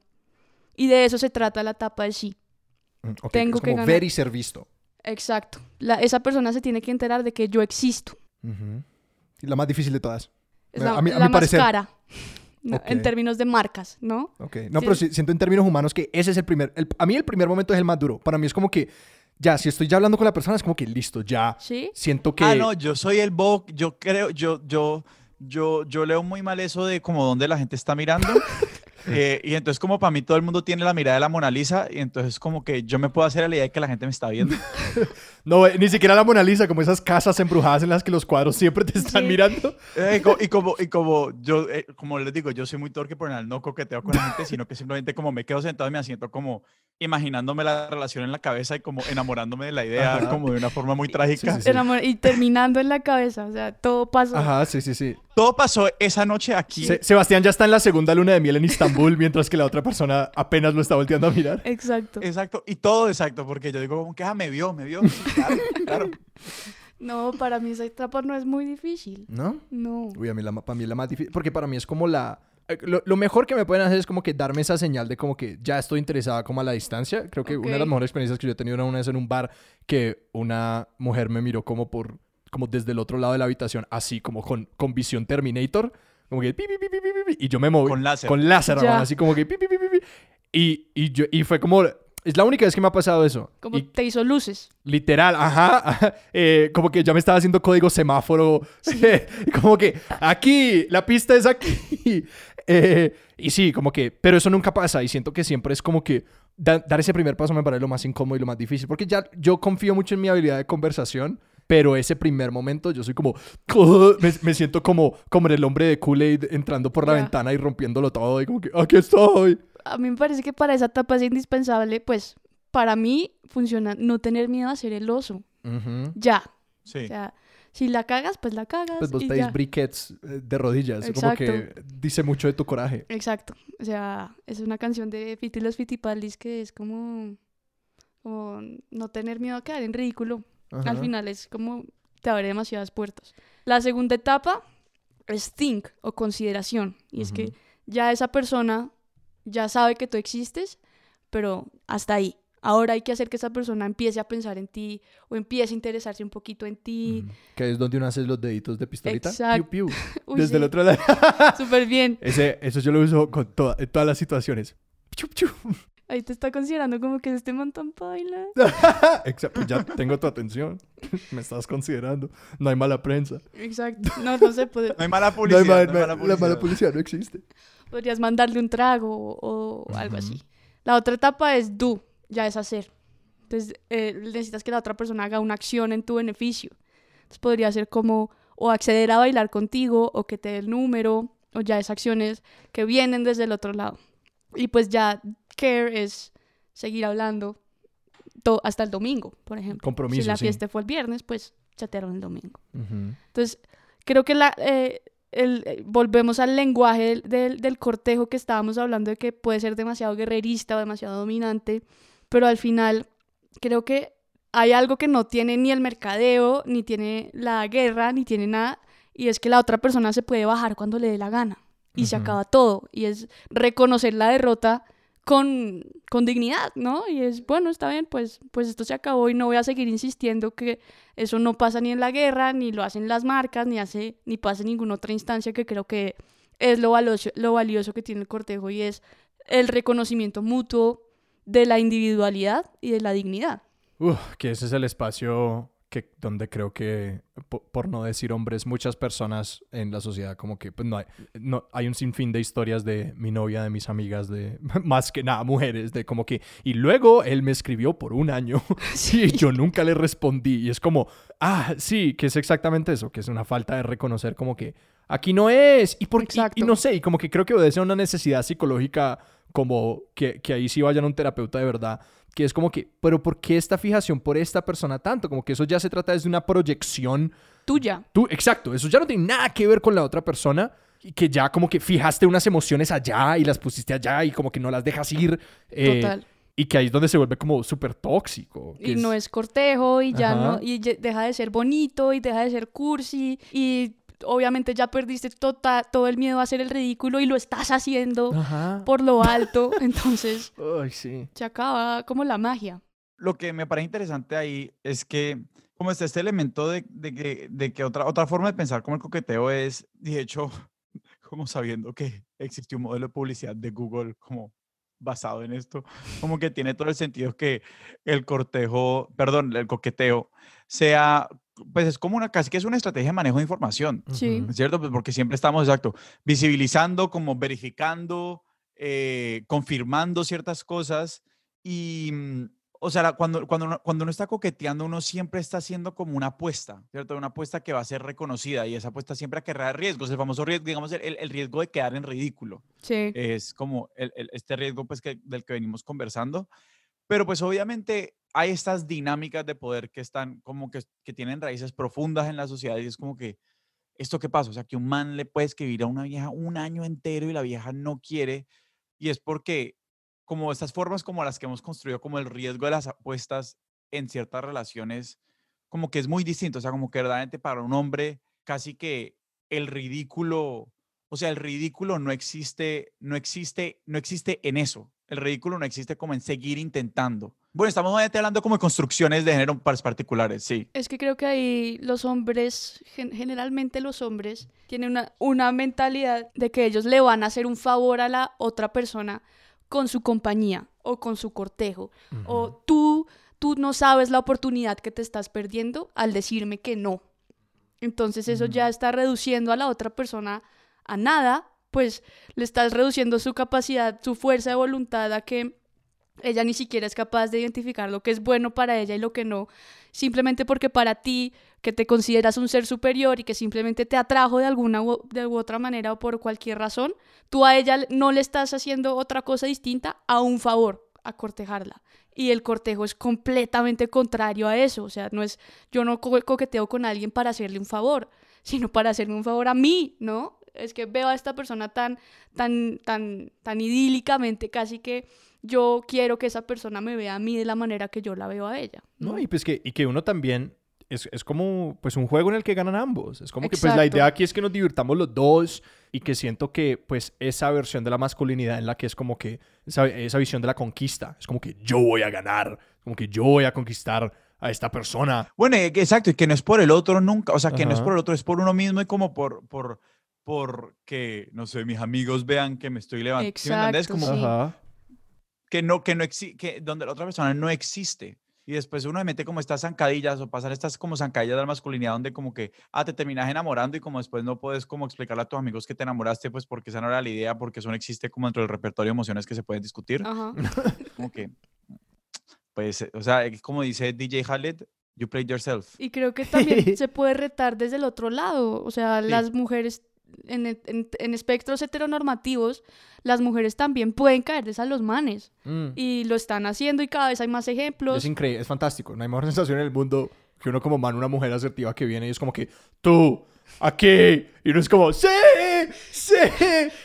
Speaker 2: Y de eso se trata la etapa de sí.
Speaker 3: Mm, ok,
Speaker 2: Tengo
Speaker 3: es
Speaker 2: que ganar.
Speaker 3: ver y ser visto.
Speaker 2: Exacto. La- esa persona se tiene que enterar de que yo existo.
Speaker 3: Y la más difícil de todas.
Speaker 2: Es la,
Speaker 3: a mi- a
Speaker 2: la
Speaker 3: mi
Speaker 2: más
Speaker 3: parecer.
Speaker 2: cara. En términos de marcas, ¿no?
Speaker 3: Ok. No,
Speaker 2: Sí.
Speaker 3: pero sí- siento en términos humanos que ese es el primer. el- a mí el primer momento es el más duro. Para mí es como que. Ya, si estoy ya hablando con la persona, es como que listo, ya.
Speaker 2: Sí.
Speaker 3: Siento que.
Speaker 1: Ah, no, yo soy el Bo, yo creo, yo, yo, yo, yo leo muy mal eso de como dónde la gente está mirando. eh, y entonces como para mí todo el mundo tiene la mirada de la Mona Lisa y entonces como que yo me puedo hacer a la idea de que la gente me está viendo.
Speaker 3: No, eh, ni siquiera la Mona Lisa, como esas casas embrujadas en las que los cuadros siempre te están
Speaker 2: Sí.
Speaker 3: mirando.
Speaker 1: Eh, y, co- y como, y como yo, eh, como les digo, yo soy muy torque por el no coqueteo con la gente, sino que simplemente como me quedo sentado y me asiento como imaginándome la relación en la cabeza y como enamorándome de la idea
Speaker 3: Ajá.
Speaker 1: como de una forma muy trágica.
Speaker 3: Sí, sí, sí.
Speaker 2: Enamor- Y terminando en la cabeza, o sea, todo pasa.
Speaker 3: Ajá, sí, sí, sí.
Speaker 1: Todo pasó esa noche aquí.
Speaker 3: Se- Sebastián ya está en la segunda luna de miel en Istambul, mientras que la otra persona apenas lo está volteando a mirar.
Speaker 2: Exacto.
Speaker 1: Exacto, y todo exacto, porque yo digo como que ah, me vio, me vio. Sí, claro, claro.
Speaker 2: No, para mí esa etapa no es muy difícil.
Speaker 3: ¿No?
Speaker 2: No.
Speaker 3: Uy, a mí la, para mí es la más difícil. Porque para mí es como la. eh, Lo, lo mejor que me pueden hacer es como que darme esa señal de como que ya estoy interesada como a la distancia. Creo que una de las mejores experiencias que yo he tenido era una vez en un bar que una mujer me miró como por como desde el otro lado de la habitación, así como con, con visión Terminator. Como que pi, pi, pi, pi, pi, pi, y yo me moví.
Speaker 1: Con láser.
Speaker 3: Con láser, hermano, así como que pi, pi, pi, pi, pi. Y, y, yo, y fue como. Es la única vez que me ha pasado eso.
Speaker 2: Como
Speaker 3: Y
Speaker 2: te hizo luces.
Speaker 3: Literal, ajá. ajá, eh, como que ya me estaba haciendo código semáforo. como que aquí, la pista es aquí. Eh, y sí, como que, pero eso nunca pasa. Y siento que siempre es como que da- dar ese primer paso me parece lo más incómodo y lo más difícil. Porque ya yo confío mucho en mi habilidad de conversación. Pero ese primer momento yo soy como... Me, me siento como, como el hombre de Kool-Aid entrando por la ventana y rompiéndolo todo. Y como que, aquí estoy.
Speaker 2: A mí me parece que para esa etapa es indispensable, pues, para mí funciona no tener miedo a ser el oso. Ya.
Speaker 1: Sí.
Speaker 2: O sea, si la cagas, pues la cagas.
Speaker 3: Pues vos
Speaker 2: y
Speaker 3: pedís
Speaker 2: ya.
Speaker 3: briquets eh, de rodillas. Como
Speaker 2: Exacto.
Speaker 3: que dice mucho de tu coraje.
Speaker 2: Exacto. O sea, es una canción de Fiti los Fitipaldis que es como, como no tener miedo a quedar en ridículo. Al
Speaker 3: Ajá.
Speaker 2: final es como te abre demasiadas puertas. La segunda etapa es think o consideración. Y es que ya esa persona ya sabe que tú existes, pero hasta ahí. Ahora hay que hacer que esa persona empiece a pensar en ti o empiece a interesarse un poquito en ti.
Speaker 3: Que es donde uno hace los deditos de pistolita.
Speaker 2: Exacto.
Speaker 3: Piu, piu.
Speaker 2: Uy,
Speaker 3: Desde el
Speaker 2: sí,
Speaker 3: otro lado.
Speaker 2: Súper bien.
Speaker 3: Ese, eso yo lo uso con toda- en todas las situaciones. Piu, piu.
Speaker 2: Ahí te está considerando como que este montón baila.
Speaker 3: Exacto. Ya tengo tu atención. Me estás considerando. No hay mala prensa.
Speaker 2: Exacto. No, no sé, pod-
Speaker 1: No hay mala
Speaker 3: No
Speaker 1: publicidad.
Speaker 3: hay ma-
Speaker 1: no hay mala
Speaker 3: ma- la mala
Speaker 1: publicidad.
Speaker 3: publicidad no existe.
Speaker 2: podrías mandarle un trago o, o algo
Speaker 3: Ujú.
Speaker 2: así. La otra etapa es do, ya es hacer. Entonces eh, necesitas que la otra persona haga una acción en tu beneficio. Entonces podría ser como o acceder a bailar contigo o que te dé el número o ya es acciones que vienen desde el otro lado. Y pues ya care es seguir hablando hasta el domingo, por ejemplo.
Speaker 3: Compromiso,
Speaker 2: si la
Speaker 3: sí.
Speaker 2: fiesta fue el viernes, pues chatearon el domingo.
Speaker 3: Ujú.
Speaker 2: Entonces, creo que la, eh, el- eh, volvemos al lenguaje del, del- del cortejo que estábamos hablando de que puede ser demasiado guerrerista o demasiado dominante, pero al final creo que hay algo que no tiene ni el mercadeo, ni tiene la guerra, ni tiene nada, y es que la otra persona se puede bajar cuando le dé la gana y se acaba todo, y es reconocer la derrota con, con dignidad, ¿no? Y es, bueno, está bien, pues, pues esto se acabó y no voy a seguir insistiendo que eso no pasa ni en la guerra, ni lo hacen las marcas, ni hace, ni pasa en ninguna otra instancia que creo que es lo valioso, lo valioso que tiene el cortejo y es el reconocimiento mutuo de la individualidad y de la dignidad.
Speaker 3: Uf, que ese es el espacio que, donde creo que, po- por no decir hombres, muchas personas en la sociedad como que pues no hay, no, hay un sinfín de historias de mi novia, de mis amigas, de más que nada mujeres, de como que, y luego él me escribió por un año y yo nunca le respondí y es como, ah, sí, que es exactamente eso, que es una falta de reconocer como que aquí no es y, por, y- y,
Speaker 2: Exacto.
Speaker 3: no sé, y como que creo que obedece a una necesidad psicológica como que, que ahí sí vayan a un terapeuta de verdad que es como que, pero ¿por qué esta fijación por esta persona tanto? Como que eso ya se trata desde una proyección.
Speaker 2: Tuya.
Speaker 3: Tú, exacto, eso ya no tiene nada que ver con la otra persona. Y que ya como que fijaste unas emociones allá y las pusiste allá y como que no las dejas ir. eh,
Speaker 2: Total.
Speaker 3: Y que ahí es donde se vuelve como súper tóxico.
Speaker 2: Y no es cortejo y ya
Speaker 3: Ajá.
Speaker 2: no, y deja de ser bonito y deja de ser cursi y obviamente ya perdiste tota- todo el miedo a hacer el ridículo y lo estás haciendo
Speaker 3: Ajá.
Speaker 2: por lo alto, entonces
Speaker 3: Ay, sí.
Speaker 2: se acaba como la magia.
Speaker 1: lo que me parece interesante ahí es que como está este elemento de, de que, de que otra, otra forma de pensar como el coqueteo es, de hecho, como sabiendo que existe un modelo de publicidad de Google como basado en esto, como que tiene todo el sentido que el cortejo, perdón, el coqueteo sea, pues es como una, casi que es una estrategia de manejo de información,
Speaker 2: Sí.
Speaker 1: ¿cierto? Pues porque siempre estamos, exacto, visibilizando, como verificando, eh, confirmando ciertas cosas y, mm, o sea, cuando, cuando, uno, cuando uno está coqueteando, uno siempre está haciendo como una apuesta, ¿cierto? Una apuesta que va a ser reconocida y esa apuesta siempre acarrea riesgos, el famoso riesgo, digamos, el, el riesgo de quedar en ridículo
Speaker 2: Sí.
Speaker 1: es como el- el- este riesgo pues que, del que venimos conversando. Pero pues obviamente hay estas dinámicas de poder que están como que, que tienen raíces profundas en la sociedad y es como que, ¿esto qué pasa? O sea, que un man le puede escribir a una vieja un año entero y la vieja no quiere y es porque como estas formas como las que hemos construido, como el riesgo de las apuestas en ciertas relaciones, como que es muy distinto, o sea, como que verdaderamente para un hombre casi que el ridículo, o sea, el ridículo no existe, no existe, no existe en eso. El ridículo no existe como en seguir intentando. Bueno, estamos hablando como de construcciones de género par- particulares, sí.
Speaker 2: Es que creo que ahí los hombres, gen- generalmente los hombres, tienen una, una mentalidad de que ellos le van a hacer un favor a la otra persona con su compañía o con su cortejo. O tú, tú no sabes la oportunidad que te estás perdiendo al decirme que no. Entonces eso ya está reduciendo a la otra persona a nada, pues le estás reduciendo su capacidad, su fuerza de voluntad a que ella ni siquiera es capaz de identificar lo que es bueno para ella y lo que no, simplemente porque para ti, que te consideras un ser superior y que simplemente te atrajo de alguna u, de u otra manera o por cualquier razón, tú a ella no le estás haciendo otra cosa distinta a un favor, a cortejarla. Y el cortejo es completamente contrario a eso, o sea, no es yo no co- coqueteo con alguien para hacerle un favor, sino para hacerme un favor a mí, ¿no? Es que veo a esta persona tan tan tan tan idílicamente casi que yo quiero que esa persona me vea a mí de la manera que yo la veo a ella.
Speaker 3: No,
Speaker 2: ¿no?
Speaker 3: y pues que, y que uno también es, es como pues un juego en el que ganan ambos. Es como que pues la idea aquí es que nos divirtamos los dos y que siento que pues esa versión de la masculinidad en la que es como que esa, esa visión de la conquista, es como que yo voy a ganar, como que yo voy a conquistar a esta persona.
Speaker 1: Bueno, que- exacto, y que no es por el otro nunca, o sea, que no es por el otro, es por uno mismo y como por, por, por que, no sé, mis amigos vean que me estoy levantando. ¿Sí me?
Speaker 2: Exacto,
Speaker 1: Como
Speaker 2: sí.
Speaker 3: Ajá.
Speaker 1: que no, que no existe, que donde la otra persona no existe. Y después uno se mete como estas zancadillas o pasan estas como zancadillas de la masculinidad donde como que, ah, te terminas enamorando y como después no puedes como explicarle a tus amigos que te enamoraste, pues porque esa no era la idea, porque eso no existe como dentro del repertorio de emociones que se pueden discutir.
Speaker 2: Ajá.
Speaker 1: Como que, pues, o sea, eh, como dice DJ Khaled, you played yourself.
Speaker 2: Y creo que también se puede retar desde el otro lado. O sea,
Speaker 1: Sí.
Speaker 2: las mujeres en, en- en espectros heteronormativos, las mujeres también pueden caerles a los manes.
Speaker 3: Mm.
Speaker 2: Y lo están haciendo y cada vez hay más ejemplos.
Speaker 3: Es increíble, es fantástico. No hay mejor sensación en el mundo que uno como man, una mujer asertiva que viene y es como que tú, aquí. Y uno es como, sí, sí,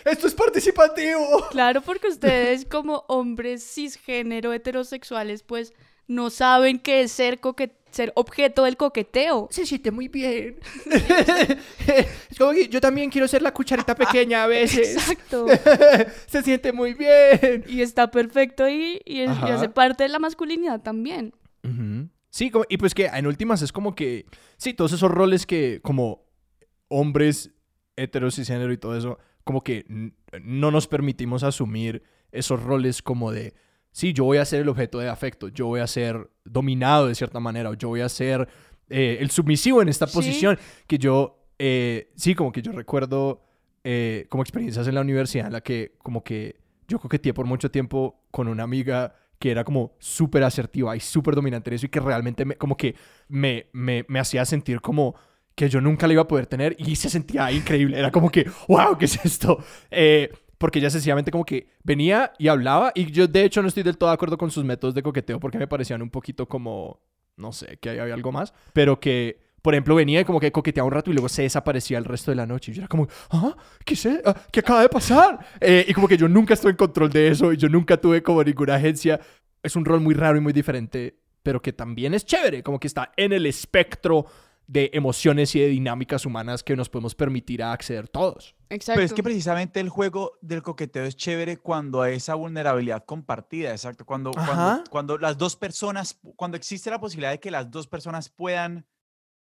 Speaker 3: esto es participativo.
Speaker 2: Claro, porque ustedes como hombres cisgénero heterosexuales, pues no saben qué es ser, coque- ser objeto del coqueteo.
Speaker 3: Se siente muy bien. es como que yo también quiero ser la cucharita pequeña a veces.
Speaker 2: Exacto.
Speaker 3: Se siente muy bien.
Speaker 2: Y está perfecto y, y, es- y
Speaker 3: Ajá.
Speaker 2: hace parte de la masculinidad también.
Speaker 3: Sí, como- y pues que en últimas es como que, sí, todos esos roles que como hombres heteros y género y todo eso, como que no nos permitimos asumir esos roles como de, sí, yo voy a ser el objeto de afecto, yo voy a ser dominado de cierta manera, o yo voy a ser eh, el submisivo en esta
Speaker 2: Sí.
Speaker 3: posición, que yo, eh, sí, como que yo recuerdo eh, como experiencias en la universidad en la que como que yo coqueteé por mucho tiempo con una amiga que era como súper asertiva y súper dominante en eso y que realmente me, como que me, me, me hacía sentir como que yo nunca la iba a poder tener y se sentía increíble. Era como que, wow, ¿qué es esto? Eh, porque ella sencillamente como que venía y hablaba y yo de hecho no estoy del todo de acuerdo con sus métodos de coqueteo porque me parecían un poquito como, no sé, que había algo más, pero que, por ejemplo, venía y como que coqueteaba un rato y luego se desaparecía el resto de la noche y yo era como, ¿ah? ¿Qué sé? Ah, ¿Qué acaba de pasar? Eh, y como que yo nunca estuve en control de eso y yo nunca tuve como ninguna agencia. Es un rol muy raro y muy diferente, pero que también es chévere, como que está en el espectro de emociones y de dinámicas humanas que nos podemos permitir a acceder todos.
Speaker 2: Exacto.
Speaker 1: Pero es que precisamente el juego del coqueteo es chévere cuando hay esa vulnerabilidad compartida, exacto. Cuando, cuando, cuando las dos personas, cuando existe la posibilidad de que las dos personas puedan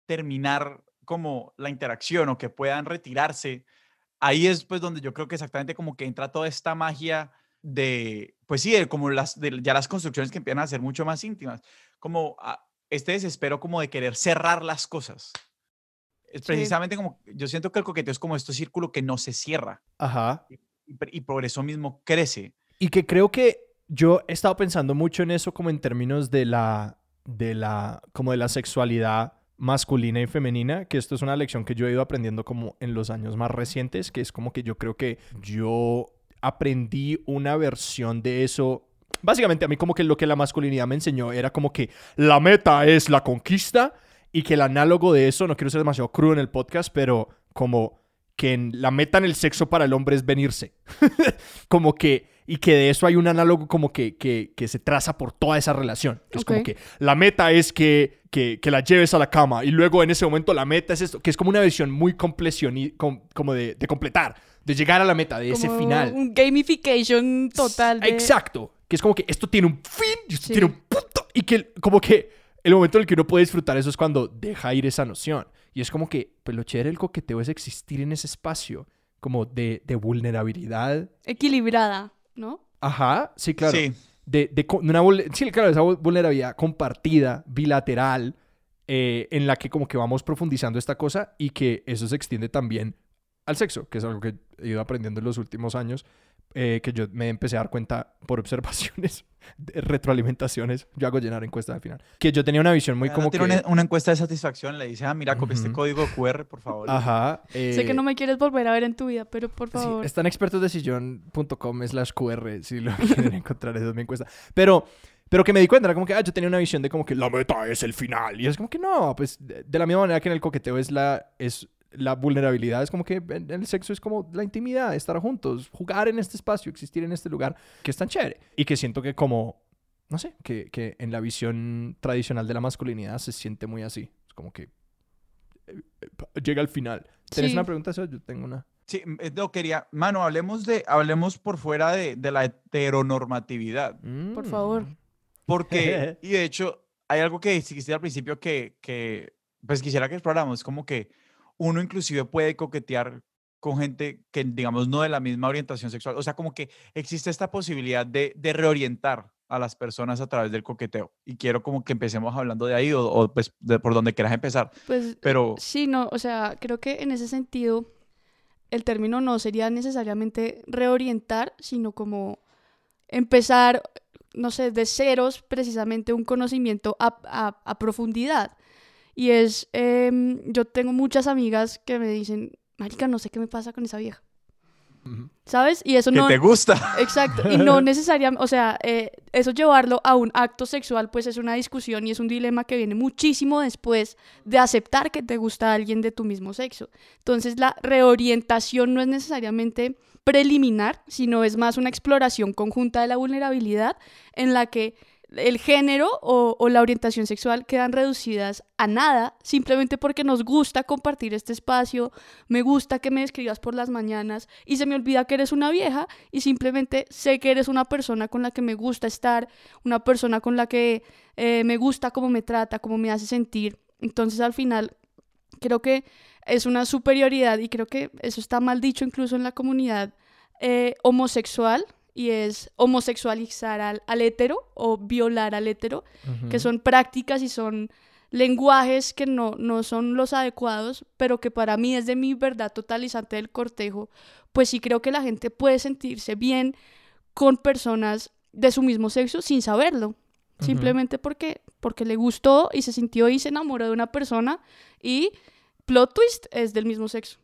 Speaker 1: terminar como la interacción o que puedan retirarse, ahí es pues donde yo creo que exactamente como que entra toda esta magia de, pues sí, de como las, de ya las construcciones que empiezan a ser mucho más íntimas, como ah, este desespero como de querer cerrar las cosas. Es
Speaker 2: Sí.
Speaker 1: precisamente como, yo siento que el coqueteo es como este círculo que no se cierra
Speaker 3: Ajá.
Speaker 1: y, y por eso mismo crece.
Speaker 3: Y que creo que yo he estado pensando mucho en eso como en términos de la, de la, como de la sexualidad masculina y femenina, que esto es una lección que yo he ido aprendiendo como en los años más recientes, que es como que yo creo que yo aprendí una versión de eso. Básicamente a mí como que lo que la masculinidad me enseñó era como que la meta es la conquista y que el análogo de eso, no quiero ser demasiado crudo en el podcast, pero como que en- la meta en el sexo para el hombre es venirse. como que, y que de eso hay un análogo como que, que, que se traza por toda esa relación. Que es como que la meta es que, que, que la lleves a la cama y luego en ese momento la meta es esto, que es como una visión muy com- como de, de completar, de llegar a la meta, de ese final.
Speaker 2: Un gamification total. de-
Speaker 3: Exacto. Que es como que esto tiene un fin y esto
Speaker 2: Sí.
Speaker 3: tiene un punto. Y que como que el momento en el que uno puede disfrutar eso es cuando deja ir esa noción. Y es como que, pues lo chévere del coqueteo es existir en ese espacio como de, de vulnerabilidad.
Speaker 2: Equilibrada, ¿no?
Speaker 3: Ajá, sí, claro.
Speaker 1: Sí,
Speaker 3: De, de de una sí, claro, esa vul- vulnerabilidad compartida, bilateral, eh, en la que como que vamos profundizando esta cosa y que eso se extiende también al sexo, que es algo que he ido aprendiendo en los últimos años, eh, que yo me empecé a dar cuenta por observaciones, de retroalimentaciones, yo hago llenar encuestas al final, que yo tenía una visión muy
Speaker 1: Ana
Speaker 3: como que...
Speaker 1: tiene una, una encuesta de satisfacción, le dice, ah, mira, copia este
Speaker 3: Ujú.
Speaker 1: código QR, por favor.
Speaker 3: Ajá.
Speaker 2: Sé que
Speaker 3: eh,
Speaker 2: no me quieres volver a ver en tu vida, pero por
Speaker 3: Sí,
Speaker 2: favor.
Speaker 3: están expertos de sillón.com slash QR si lo quieren encontrar, eso es mi encuesta. Pero, pero que me di cuenta, era como que ah, yo tenía una visión de como que la meta es el final. Y es como que no, pues de, de la misma manera que en el coqueteo es la, es la vulnerabilidad, es como que el sexo es como la intimidad, estar juntos, jugar en este espacio, existir en este lugar, que es tan chévere. Y que siento que como, no sé, que, que en la visión tradicional de la masculinidad se siente muy así. Es como que eh, eh, llega al final. ¿Tenés
Speaker 2: Sí.
Speaker 3: una pregunta? Eso yo tengo una.
Speaker 1: Sí, mm, eh, no quería, mano, hablemos de, hablemos por fuera de, de la heteronormatividad,
Speaker 2: Por favor.
Speaker 3: Mm.
Speaker 1: porque, y de hecho, hay algo que dijiste al principio que, que, pues quisiera que exploráramos, como que uno inclusive puede coquetear con gente que, digamos, no de la misma orientación sexual, o sea, como que existe esta posibilidad de, de reorientar a las personas a través del coqueteo, y quiero como que empecemos hablando de ahí, o, o, pues de por donde quieras empezar,
Speaker 2: Pues
Speaker 1: pero...
Speaker 2: sí, no, o sea, creo que en ese sentido el término no sería necesariamente reorientar, sino como empezar, no sé, de ceros precisamente un conocimiento a, a- a profundidad. Y es, em, yo tengo muchas amigas que me dicen, Marica, no sé qué me pasa con esa vieja. ¿sabes? Y eso
Speaker 1: Que
Speaker 2: no...
Speaker 1: te gusta.
Speaker 2: Exacto, y no necesariamente, o sea, eh, eso llevarlo a un acto sexual, pues es una discusión y es un dilema que viene muchísimo después de aceptar que te gusta alguien de tu mismo sexo. Entonces, la reorientación no es necesariamente preliminar, sino es más una exploración conjunta de la vulnerabilidad en la que el género o, la orientación sexual quedan reducidas a nada simplemente porque nos gusta compartir este espacio, me gusta que me escribas por las mañanas y se me olvida que eres una vieja y simplemente sé que eres una persona con la que me gusta estar, una persona con la que eh, me gusta cómo me trata, cómo me hace sentir. Entonces al final creo que es una superioridad y creo que eso está mal dicho incluso en la comunidad eh, homosexual y es homosexualizar al, al hetero o violar al hetero que son prácticas y son lenguajes que no, no son los adecuados, pero que para mí es de mi verdad totalizante del cortejo, pues sí creo que la gente puede sentirse bien con personas de su mismo sexo sin saberlo. Simplemente porque, porque le gustó y se sintió y se enamoró de una persona y plot twist es del mismo sexo.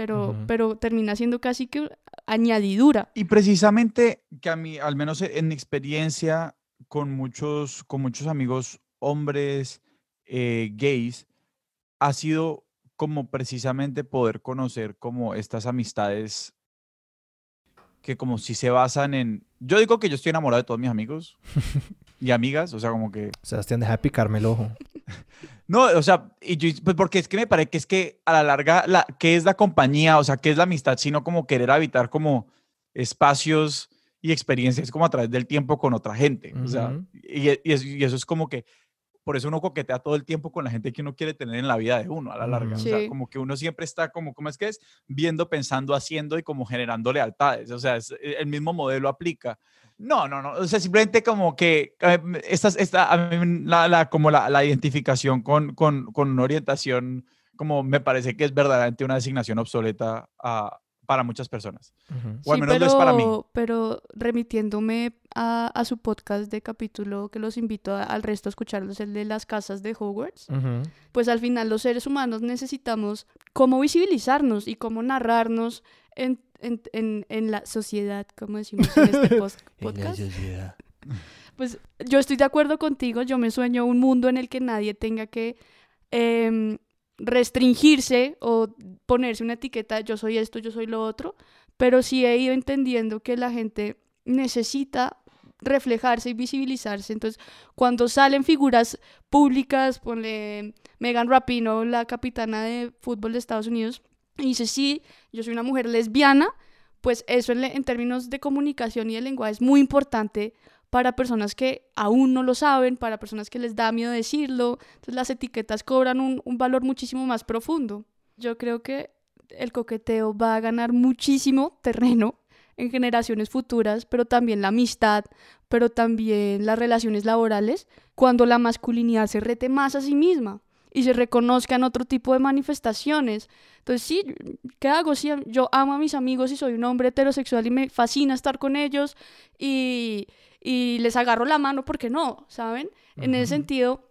Speaker 2: Pero,
Speaker 3: Ujú.
Speaker 2: pero termina siendo casi que añadidura.
Speaker 1: Y precisamente que a mí, al menos en mi experiencia con muchos, con muchos amigos hombres eh, gays, ha sido como precisamente poder conocer como estas amistades que como si se basan en... Yo digo que yo estoy enamorado de todos mis amigos, y amigas, o sea, como que...
Speaker 3: Sebastián, deja de picarme el ojo.
Speaker 1: No, o sea, y yo, pues porque es que me parece que es que a la larga, la, ¿qué es la compañía? O sea, ¿qué es la amistad? Sino como querer habitar como espacios y experiencias como a través del tiempo con otra gente. O sea, y, y eso, y eso es como que, por eso uno coquetea todo el tiempo con la gente que uno quiere tener en la vida de uno a la larga.
Speaker 3: Ujú.
Speaker 1: O sea,
Speaker 2: Sí.
Speaker 1: como que uno siempre está como, ¿cómo es que es? Viendo, pensando, haciendo y como generando lealtades. O sea, es- eh, el mismo modelo aplica. No, no, no. O sea, simplemente como que eh, esta, esta, a mí la, la- como la, la identificación con, con, con una orientación, como me parece que es verdaderamente una designación obsoleta ah, para muchas personas.
Speaker 3: Ujú.
Speaker 1: O al
Speaker 2: Sí,
Speaker 1: menos lo es para mí.
Speaker 2: Pero remitiéndome a, a su podcast de capítulo que los invito a- al resto a escucharlos, el de las casas de Hogwarts,
Speaker 3: Ujú.
Speaker 2: pues al final los seres humanos necesitamos cómo visibilizarnos y cómo narrarnos en, en, en, en la sociedad, como decimos en este post- podcast. Pues yo estoy de acuerdo contigo, yo me sueño un mundo en el que nadie tenga que em, restringirse o ponerse una etiqueta, yo soy esto, yo soy lo otro, pero sí he ido entendiendo que la gente necesita reflejarse y visibilizarse. Entonces, cuando salen figuras públicas, ponle Megan Rapinoe, la capitana de fútbol de Estados Unidos, y dice, sí, yo soy una mujer lesbiana, pues eso en, términos de comunicación y de lenguaje es muy importante para personas que aún no lo saben, para personas que les da miedo decirlo. Entonces las etiquetas cobran un valor muchísimo más profundo. Yo creo que el coqueteo va a ganar muchísimo terreno en generaciones futuras, pero también la amistad, pero también las relaciones laborales, cuando la masculinidad se rete más a sí misma y se reconozcan otro tipo de manifestaciones. Entonces, sí, ¿qué hago? Sí, yo amo a mis amigos y soy un hombre heterosexual y me fascina estar con ellos y, y les agarro la mano, ¿por qué no? ¿Saben? En ese sentido,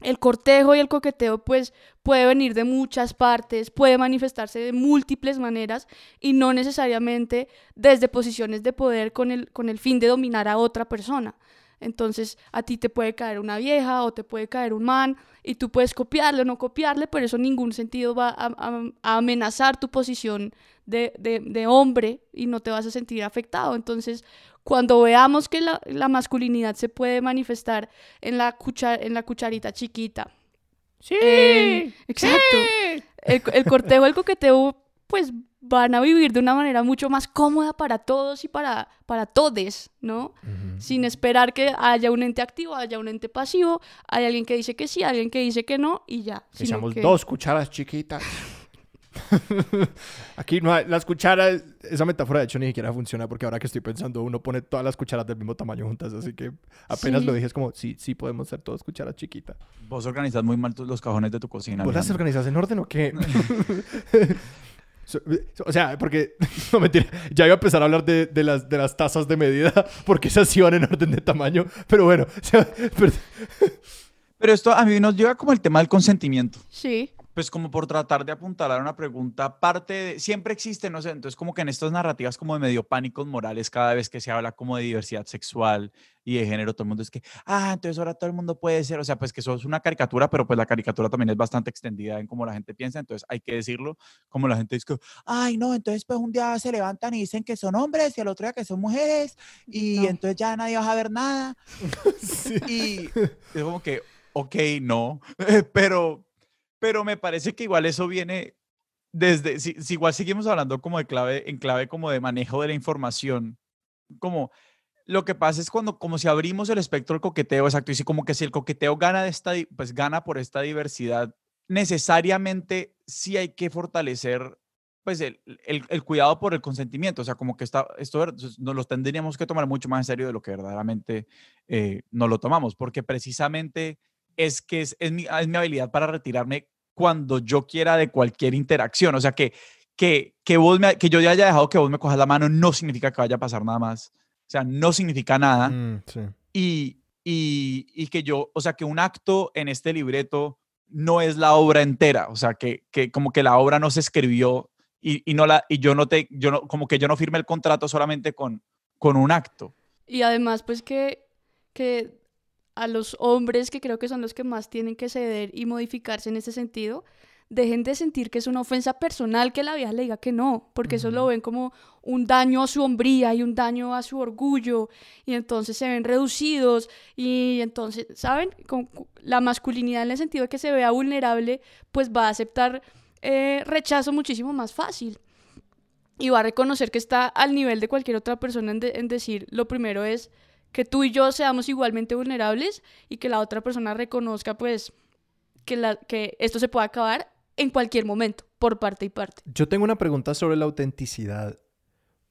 Speaker 2: el cortejo y el coqueteo pues puede venir de muchas partes, puede manifestarse de múltiples maneras y no necesariamente desde posiciones de poder con el, con el fin de dominar a otra persona. Entonces a ti te puede caer una vieja o te puede caer un man y tú puedes copiarle o no copiarle, pero eso en ningún sentido va a, amenazar tu posición de- de hombre y no te vas a sentir afectado. Entonces cuando veamos que la, la masculinidad se puede manifestar en la, cucha- en la cucharita chiquita.
Speaker 3: Sí.
Speaker 2: exacto. El, el cortejo, el coqueteo, pues van a vivir de una manera mucho más cómoda para todos y para, para todes, ¿no? Sin esperar que haya un ente activo, haya un ente pasivo, hay alguien que dice que sí, alguien que dice que no y ya.
Speaker 3: Seamos
Speaker 2: que-
Speaker 3: dos cucharas chiquitas. Aquí no hay, las cucharas, esa metáfora de hecho ni siquiera funciona porque ahora que estoy pensando uno pone todas las cucharas del mismo tamaño juntas, así que apenas
Speaker 2: Sí.
Speaker 3: lo dije es como, sí, sí podemos ser todos cucharas chiquitas.
Speaker 1: Vos organizas muy mal los cajones de tu cocina.
Speaker 3: ¿Vos las organizas en orden o qué? O sea, porque, no mentira, ya iba a empezar a hablar de, de las, de las tazas de medida, porque esas sí van en orden de tamaño, pero bueno, o sea, pero-
Speaker 1: Pero esto a mí nos lleva como el tema del consentimiento.
Speaker 2: Sí,
Speaker 1: Pues como por tratar de apuntalar una pregunta, parte de, siempre existe, no sé, entonces como que en estas narrativas como de medio pánicos morales, cada vez que se habla como de diversidad sexual y de género, todo el mundo es que, ah, entonces ahora todo el mundo puede ser, o sea, pues que eso es una caricatura, pero pues la caricatura también es bastante extendida en cómo la gente piensa, entonces hay que decirlo, como la gente dice que, ay, no, entonces pues un día se levantan y dicen que son hombres y al otro día que son mujeres y
Speaker 2: No.
Speaker 1: entonces ya nadie va a ver nada
Speaker 3: sí.
Speaker 1: y es como que, ok, no, pero, pero me parece que igual eso viene desde, si, si igual seguimos hablando como de clave, en clave como de manejo de la información, como lo que pasa es cuando, como si abrimos el espectro del coqueteo, exacto, y si como que si el coqueteo gana de esta, pues gana por esta diversidad, necesariamente sí hay que fortalecer pues el, el- el cuidado por el consentimiento, o sea, como que está, esto nos lo tendríamos que tomar mucho más en serio de lo que verdaderamente eh, no lo tomamos, porque precisamente es que es, es mi, es mi habilidad para retirarme cuando yo quiera de cualquier interacción, o sea, que, que, que, vos me, que yo ya haya dejado que vos me cojas la mano no significa que vaya a pasar nada más, o sea, no significa nada,
Speaker 3: Mm, sí.
Speaker 1: y, y, y que yo, o sea, que un acto en este libreto no es la obra entera, o sea, que, que como que la obra no se escribió y, y no la, y yo no te, yo no, como que yo no firmé el contrato solamente con, con un acto.
Speaker 2: Y además, pues que, que a los hombres, que creo que son los que más tienen que ceder y modificarse en ese sentido, dejen de sentir que es una ofensa personal que la vieja le diga que no, porque eso lo ven como un daño a su hombría y un daño a su orgullo, y entonces se ven reducidos, y entonces, ¿saben? Con la masculinidad en el sentido de que se vea vulnerable, pues va a aceptar eh, rechazo muchísimo más fácil. Y va a reconocer que está al nivel de cualquier otra persona en, en decir, lo primero es que tú y yo seamos igualmente vulnerables y que la otra persona reconozca pues que, la, que esto se puede acabar en cualquier momento, por parte y parte.
Speaker 3: Yo tengo una pregunta sobre la autenticidad,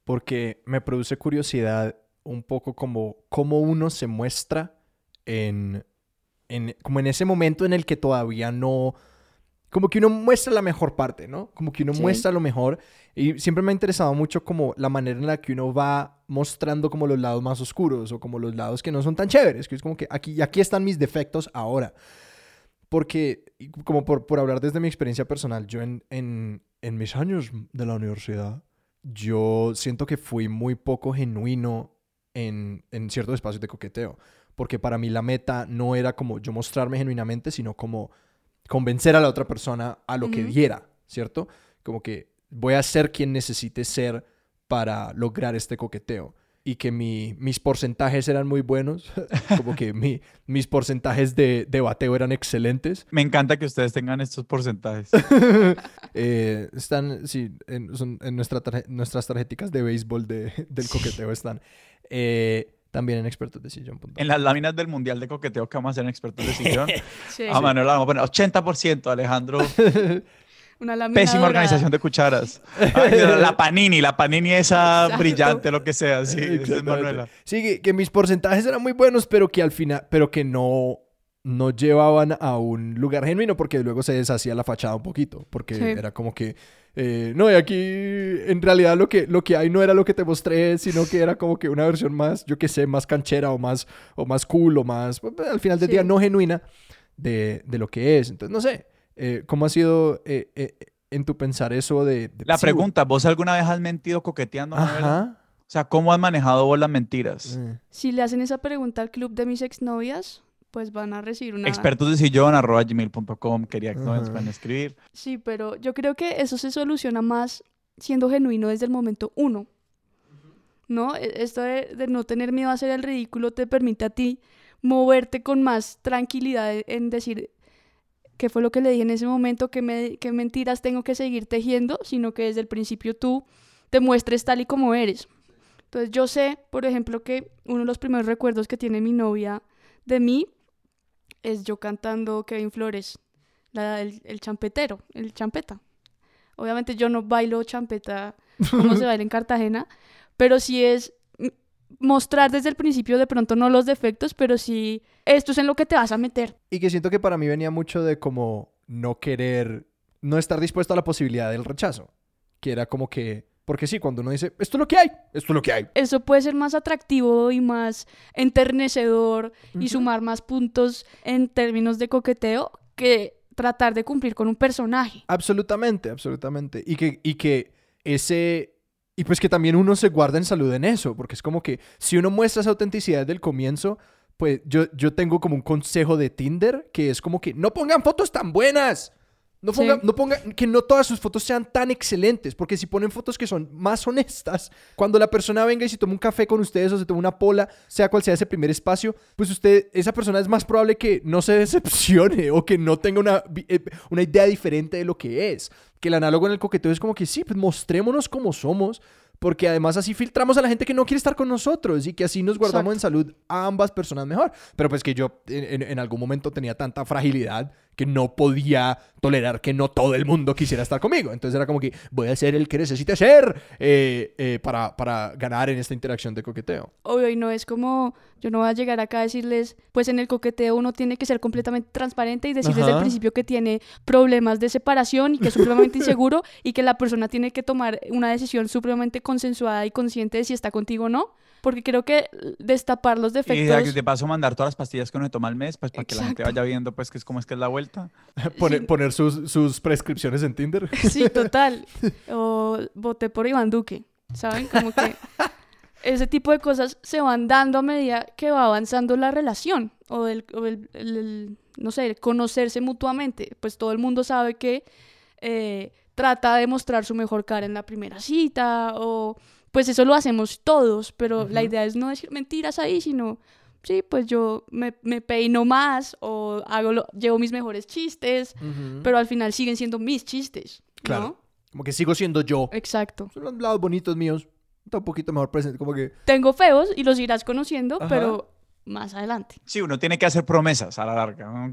Speaker 3: porque me produce curiosidad un poco como cómo uno se muestra en, en, como en ese momento en el que todavía no, como que uno muestra la mejor parte, ¿no? Como que uno muestra lo mejor. Y siempre me ha interesado mucho como la manera en la que uno va mostrando como los lados más oscuros o como los lados que no son tan chéveres, que es como que aquí, aquí están mis defectos ahora. Porque, como por, por hablar desde mi experiencia personal, yo en, en, en mis años de la universidad, yo siento que fui muy poco genuino en, en ciertos espacios de coqueteo. Porque para mí la meta no era como yo mostrarme genuinamente, sino como convencer a la otra persona a lo que diera, ¿cierto? Como que voy a ser quien necesite ser para lograr este coqueteo. Y que mi, mis porcentajes eran muy buenos, como que mi, mis porcentajes de, de, bateo eran excelentes.
Speaker 1: Me encanta que ustedes tengan estos porcentajes.
Speaker 3: eh, están, sí, en, son, en nuestra nuestras tarjeticas de béisbol de, del coqueteo están. Eh, también en expertos de sillón.
Speaker 1: En las láminas del mundial de coqueteo que vamos a hacer en expertos de sillón. sí. A Manuel vamos a poner 80%, Alejandro.
Speaker 2: Una
Speaker 1: Pésima organización de cucharas. la panini, la panini esa brillante, lo que sea. Sí, es Manuela.
Speaker 3: Sí, que, que, mis porcentajes eran muy buenos, pero que al final, pero que no, no llevaban a un lugar genuino porque luego se deshacía la fachada un poquito. Porque sí. era como que, eh, no, y aquí en realidad lo que, lo que hay no era lo que te mostré, sino que era como que una versión más, yo qué sé, más canchera o más, o más cool o más, al final del sí. día no genuina de, de lo que es. Entonces, no sé. Eh, ¿Cómo ha sido eh, eh, en tu pensar eso de... de
Speaker 1: la pregunta, ¿vos alguna vez has mentido coqueteando? Ajá. O sea, ¿cómo has manejado vos las mentiras?
Speaker 2: Si le hacen esa pregunta al club de mis exnovias, pues van a recibir una...
Speaker 1: Expertos de sillón, arroba gmail.com, quería que no puedan escribir.
Speaker 2: Sí, pero yo creo que eso se soluciona más siendo genuino desde el momento uno. ¿No? Esto de, de no tener miedo a hacer el ridículo te permite a ti moverte con más tranquilidad en decir, qué fue lo que le dije en ese momento, qué, me, qué mentiras tengo que seguir tejiendo, sino que desde el principio tú te muestres tal y como eres. Entonces yo sé, por ejemplo, que uno de los primeros recuerdos que tiene mi novia de mí es yo cantando Kevin Flores, la, el, el champetero, el champeta. Obviamente yo no bailo champeta como se baila en Cartagena, pero sí es mostrar desde el principio de pronto no los defectos, pero sí esto es en lo que te vas a meter.
Speaker 3: Y que siento que para mí venía mucho de como no querer, no estar dispuesto a la posibilidad del rechazo, que era como que, porque sí, cuando uno dice, esto es lo que hay, esto es lo que hay.
Speaker 2: Eso puede ser más atractivo y más enternecedor uh -huh. y sumar más puntos en términos de coqueteo que tratar de cumplir con un personaje.
Speaker 3: Absolutamente, absolutamente. Y que, y que ese y pues que también uno se guarda en salud en eso, porque es como que si uno muestra esa autenticidad desde el comienzo, pues yo, yo tengo como un consejo de Tinder que es como que no pongan fotos tan buenas. No pongan, sí. no pongan, que no todas sus fotos sean tan excelentes, porque si ponen fotos que son más honestas, cuando la persona venga y se toma un café con ustedes o se toma una pola, sea cual sea ese primer espacio, pues usted, esa persona es más probable que no se decepcione o que no tenga una, una idea diferente de lo que es. Que el análogo en el coqueteo es como que sí, pues mostrémonos como somos, porque además así filtramos a la gente que no quiere estar con nosotros y que así nos guardamos Exacto. en salud a ambas personas mejor. Pero pues que yo en, en, algún momento tenía tanta fragilidad que no podía tolerar que no todo el mundo quisiera estar conmigo. Entonces era como que voy a ser el que necesite ser eh, eh, para, para ganar en esta interacción de coqueteo.
Speaker 2: Obvio, y no es como yo no voy a llegar acá a decirles, pues en el coqueteo uno tiene que ser completamente transparente y decir Ajá. desde el principio que tiene problemas de separación y que es supremamente inseguro y que la persona tiene que tomar una decisión supremamente consensuada y consciente de si está contigo o no. Porque creo que destapar los defectos...
Speaker 1: Y de paso mandar todas las pastillas que uno toma al mes, pues para Exacto. que la gente vaya viendo pues que es como es que es la vuelta.
Speaker 3: poner, sí. poner sus, sus, prescripciones en Tinder.
Speaker 2: Sí, total. O voté por Iván Duque, ¿saben? Como que ese tipo de cosas se van dando a medida que va avanzando la relación o el, o el, el, el no sé, conocerse mutuamente. Pues todo el mundo sabe que eh, trata de mostrar su mejor cara en la primera cita o pues eso lo hacemos todos, pero la idea es no decir mentiras ahí, sino, sí, pues yo me, me peino más o hago lo- llevo mis mejores chistes, pero al final siguen siendo mis chistes, ¿no?
Speaker 3: Claro. Como que sigo siendo yo.
Speaker 2: Exacto.
Speaker 3: Son los lados bonitos míos. Está un poquito mejor presente. Como que.
Speaker 2: Tengo feos y los irás conociendo,
Speaker 3: Ajá.
Speaker 2: pero más adelante.
Speaker 1: Sí, uno tiene que hacer promesas a la larga, ¿no?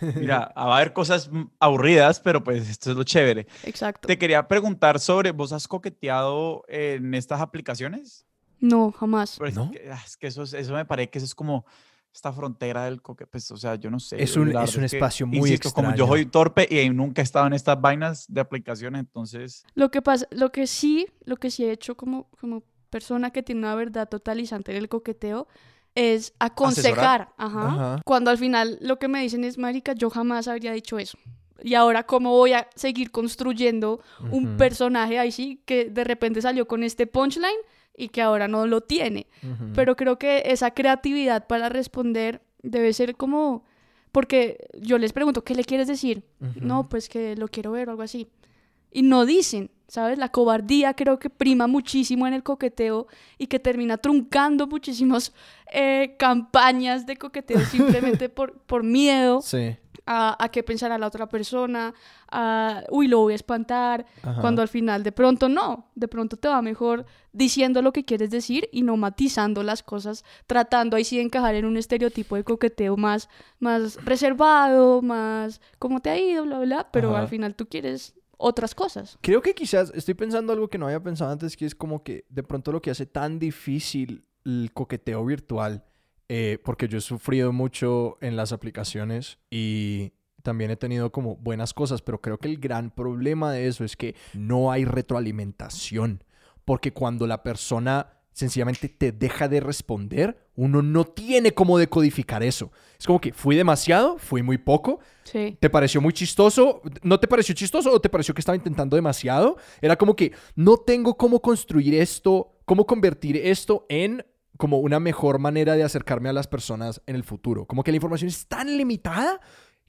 Speaker 1: Que, mira, va a haber cosas aburridas, pero pues esto es lo chévere.
Speaker 2: Exacto.
Speaker 1: Te quería preguntar sobre, ¿vos has coqueteado en estas aplicaciones?
Speaker 2: No, jamás.
Speaker 1: Pues,
Speaker 3: ¿No?
Speaker 1: que- ah, Es que eso, es- eso me parece que eso es como esta frontera del coque, pues, o sea, yo no sé.
Speaker 3: Es un- es un
Speaker 1: que,
Speaker 3: espacio muy
Speaker 1: insisto, como yo
Speaker 3: extraño.
Speaker 1: soy torpe y nunca he estado en estas vainas de aplicaciones, entonces,
Speaker 2: Lo que pasa, lo que sí, lo que sí he hecho como, como persona que tiene una verdad totalizante en el coqueteo es aconsejar. Ajá.
Speaker 3: Ajá.
Speaker 2: Cuando al final lo que me dicen es, marica, yo jamás habría dicho eso. Y ahora, ¿cómo voy a seguir construyendo un personaje ahí sí que de repente salió con este punchline y que ahora no lo tiene? Pero creo que esa creatividad para responder debe ser como... Porque yo les pregunto, ¿qué le quieres decir? No, pues que lo quiero ver o algo así. Y no dicen, ¿sabes? La cobardía creo que prima muchísimo en el coqueteo y que termina truncando muchísimas eh, campañas de coqueteo simplemente por, por miedo
Speaker 3: Sí.
Speaker 2: a, a qué pensará la otra persona, a, uy, lo voy a espantar,
Speaker 3: Ajá.
Speaker 2: cuando al final de pronto no, de pronto te va mejor diciendo lo que quieres decir y no matizando las cosas, tratando ahí sí de encajar en un estereotipo de coqueteo más, más reservado, más cómo te ha ido, bla, bla, pero
Speaker 3: Ajá.
Speaker 2: al final tú quieres otras cosas.
Speaker 3: Creo que quizás estoy pensando algo que no había pensado antes, que es como que de pronto lo que hace tan difícil el coqueteo virtual, eh, porque yo he sufrido mucho en las aplicaciones y también he tenido como buenas cosas, pero creo que el gran problema de eso es que no hay retroalimentación, porque cuando la persona sencillamente te deja de responder, uno no tiene cómo decodificar eso. Es como que fui demasiado, fui muy poco,
Speaker 2: Sí.
Speaker 3: ¿Te pareció muy chistoso? ¿No te pareció chistoso o te pareció que estaba intentando demasiado? Era como que no tengo cómo construir esto, cómo convertir esto en como una mejor manera de acercarme a las personas en el futuro. Como que la información es tan limitada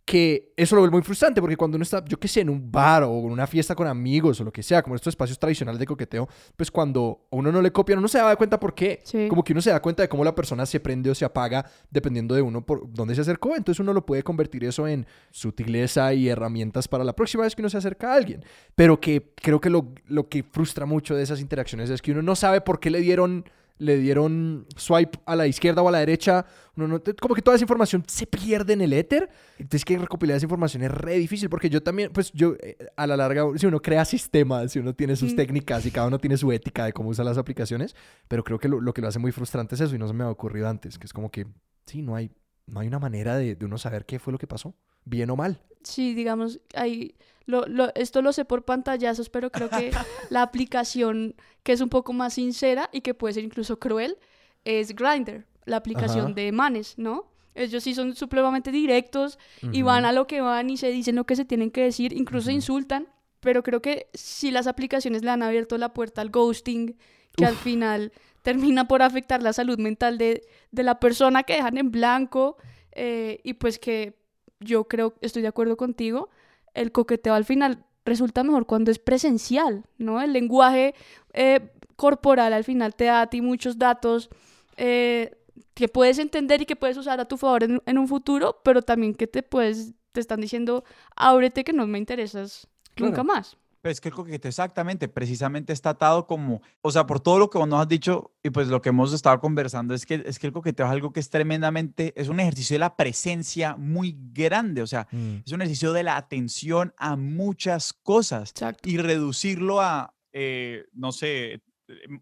Speaker 3: que eso lo vuelve muy frustrante porque cuando uno está, yo qué sé, en un bar o en una fiesta con amigos o lo que sea, como estos espacios tradicionales de coqueteo, pues cuando a uno no le copian, uno se da cuenta por qué.
Speaker 2: Sí.
Speaker 3: Como que uno se da cuenta de cómo la persona se prende o se apaga dependiendo de uno por dónde se acercó. Entonces uno lo puede convertir eso en sutileza y herramientas para la próxima vez que uno se acerca a alguien. Pero que creo que lo, lo que frustra mucho de esas interacciones es que uno no sabe por qué le dieron le dieron swipe a la izquierda o a la derecha, uno no- como que toda esa información se pierde en el éter, entonces que recopilar esa información es re difícil, porque yo también, pues yo, eh, a la larga, si uno crea sistemas, si uno tiene sus
Speaker 2: Mm.
Speaker 3: técnicas y cada uno tiene su ética de cómo usa las aplicaciones, pero creo que lo, lo que lo hace muy frustrante es eso y no se me ha ocurrido antes, que es como que, sí, no hay, no hay una manera de, de uno saber qué fue lo que pasó, bien o mal.
Speaker 2: Sí, digamos, ahí, lo, lo- esto lo sé por pantallazos, pero creo que la aplicación que es un poco más sincera y que puede ser incluso cruel es Grindr, la aplicación
Speaker 3: Ajá.
Speaker 2: de manes, ¿no? Ellos sí son supremamente directos y van a lo que van y se dicen lo que se tienen que decir, incluso
Speaker 3: Ujú.
Speaker 2: insultan, pero creo que si las aplicaciones le han abierto la puerta al ghosting, que al final termina por afectar la salud mental de, de la persona que dejan en blanco eh, y pues que yo creo, estoy de acuerdo contigo, el coqueteo al final resulta mejor cuando es presencial, ¿no? El lenguaje eh, corporal al final te da a ti muchos datos eh, que puedes entender y que puedes usar a tu favor en, en un futuro, pero también que te puedes, te están diciendo, ábrete que no me interesas nunca más.
Speaker 1: Pero es que el coqueteo exactamente, precisamente está atado como, o sea, por todo lo que vos nos has dicho y pues lo que hemos estado conversando es que, es que el coqueteo es algo que es tremendamente, es un ejercicio de la presencia muy grande, o sea,
Speaker 3: Mm.
Speaker 1: es un ejercicio de la atención a muchas cosas
Speaker 2: Exacto.
Speaker 1: y reducirlo a, eh, no sé, eh,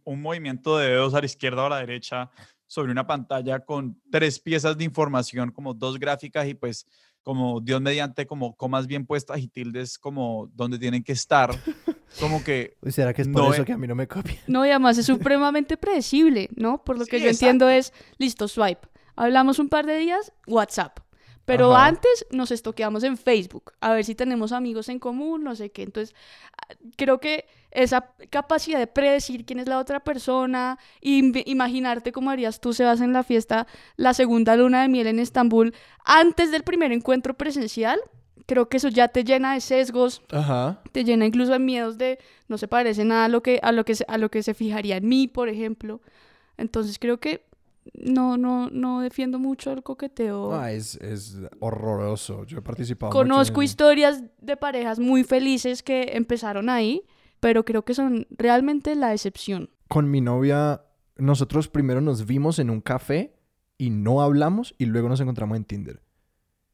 Speaker 1: un movimiento de dedos a la izquierda o a la derecha sobre una pantalla con tres piezas de información, como dos gráficas y pues como Dios mediante, como comas bien puestas y tildes como donde tienen que estar, como que
Speaker 3: Uy, ¿Será que es por
Speaker 1: No,
Speaker 3: eso
Speaker 1: eh.
Speaker 3: que a mí no me copian?
Speaker 2: No, y además es supremamente predecible, ¿no? Por lo que yo entiendo es, listo, swipe. Hablamos un par de días, WhatsApp. Pero
Speaker 3: Ajá.
Speaker 2: antes nos estoqueamos en Facebook, a ver si tenemos amigos en común, no sé qué. Entonces, creo que esa capacidad de predecir quién es la otra persona, im- imaginarte cómo harías tú, Sebas, en la fiesta, la segunda luna de miel en Estambul, antes del primer encuentro presencial, creo que eso ya te llena de sesgos,
Speaker 3: Ajá.
Speaker 2: te llena incluso de miedos de no se parece nada a lo que, a lo que, se, a lo que se fijaría en mí, por ejemplo. Entonces, creo que no, no, no defiendo mucho el coqueteo.
Speaker 3: Ah, es, es horroroso. Yo he participado mucho en
Speaker 2: Conozco historias de parejas muy felices que empezaron ahí, pero creo que son realmente la excepción.
Speaker 3: Con mi novia, nosotros primero nos vimos en un café y no hablamos y luego nos encontramos en Tinder.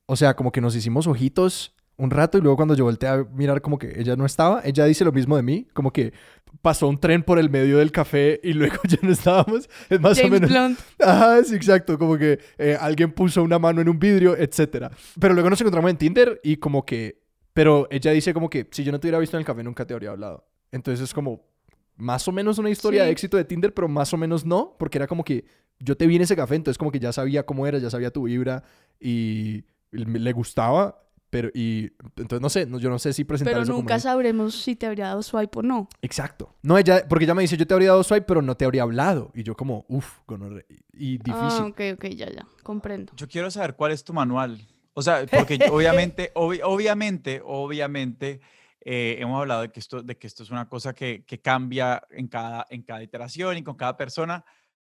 Speaker 3: O sea, como que nos hicimos ojitos un rato y luego cuando yo volteé a mirar como que ella no estaba, ella dice lo mismo de mí, como que pasó un tren por el medio del café y luego ya no estábamos. Es más o menos...
Speaker 2: Blunt.
Speaker 3: Ajá, sí, exacto. Como que eh, alguien puso una mano en un vidrio, etcétera. Pero luego nos encontramos en Tinder y como que... Pero ella dice como que si yo no te hubiera visto en el café nunca te habría hablado. Entonces es como más o menos una historia
Speaker 2: Sí.
Speaker 3: de éxito de Tinder, pero más o menos no, porque era como que yo te vi en ese café, entonces como que ya sabía cómo era, ya sabía tu vibra y le gustaba, pero y entonces no sé, no- yo no sé si presentar
Speaker 2: Pero
Speaker 3: eso como
Speaker 2: nunca
Speaker 3: una-
Speaker 2: sabremos si te habría dado swipe o no.
Speaker 3: Exacto. No, ella, porque ella me dice, yo te habría dado swipe, pero no te habría hablado. Y yo como, uff, y difícil.
Speaker 2: Ah, ok, ok, ya, ya, comprendo.
Speaker 1: Yo quiero saber cuál es tu manual. O sea, porque obviamente, obvi- obviamente, obviamente, eh, hemos hablado de que esto, de que esto es una cosa que, que cambia en cada, en cada iteración y con cada persona,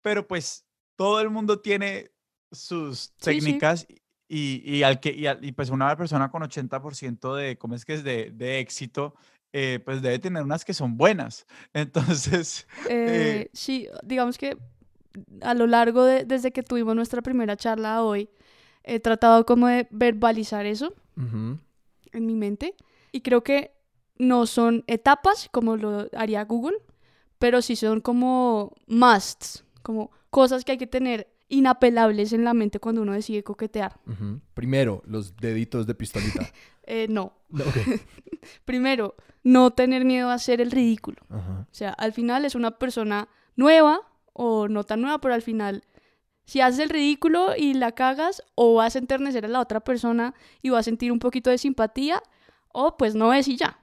Speaker 1: pero pues todo el mundo tiene sus
Speaker 2: Sí, sí.
Speaker 1: Y, y, al que, y, al- y, pues una persona con 80% de, ¿cómo es que es? De, de éxito, eh, pues debe tener unas que son buenas. Entonces,
Speaker 2: Eh, sí, digamos que a lo largo de, desde que tuvimos nuestra primera charla hoy, he tratado como de verbalizar eso
Speaker 3: Ujú.
Speaker 2: en mi mente. Y creo que no son etapas como lo haría Google, pero sí son como musts, como cosas que hay que tener inapelables en la mente cuando uno decide coquetear.
Speaker 3: Primero, los deditos de pistolita.
Speaker 2: Eh, no. Primero, no tener miedo a hacer el ridículo. O sea, al final es una persona nueva o no tan nueva, pero al final, si haces el ridículo y la cagas, o vas a enternecer a la otra persona y vas a sentir un poquito de simpatía, o pues no es y ya.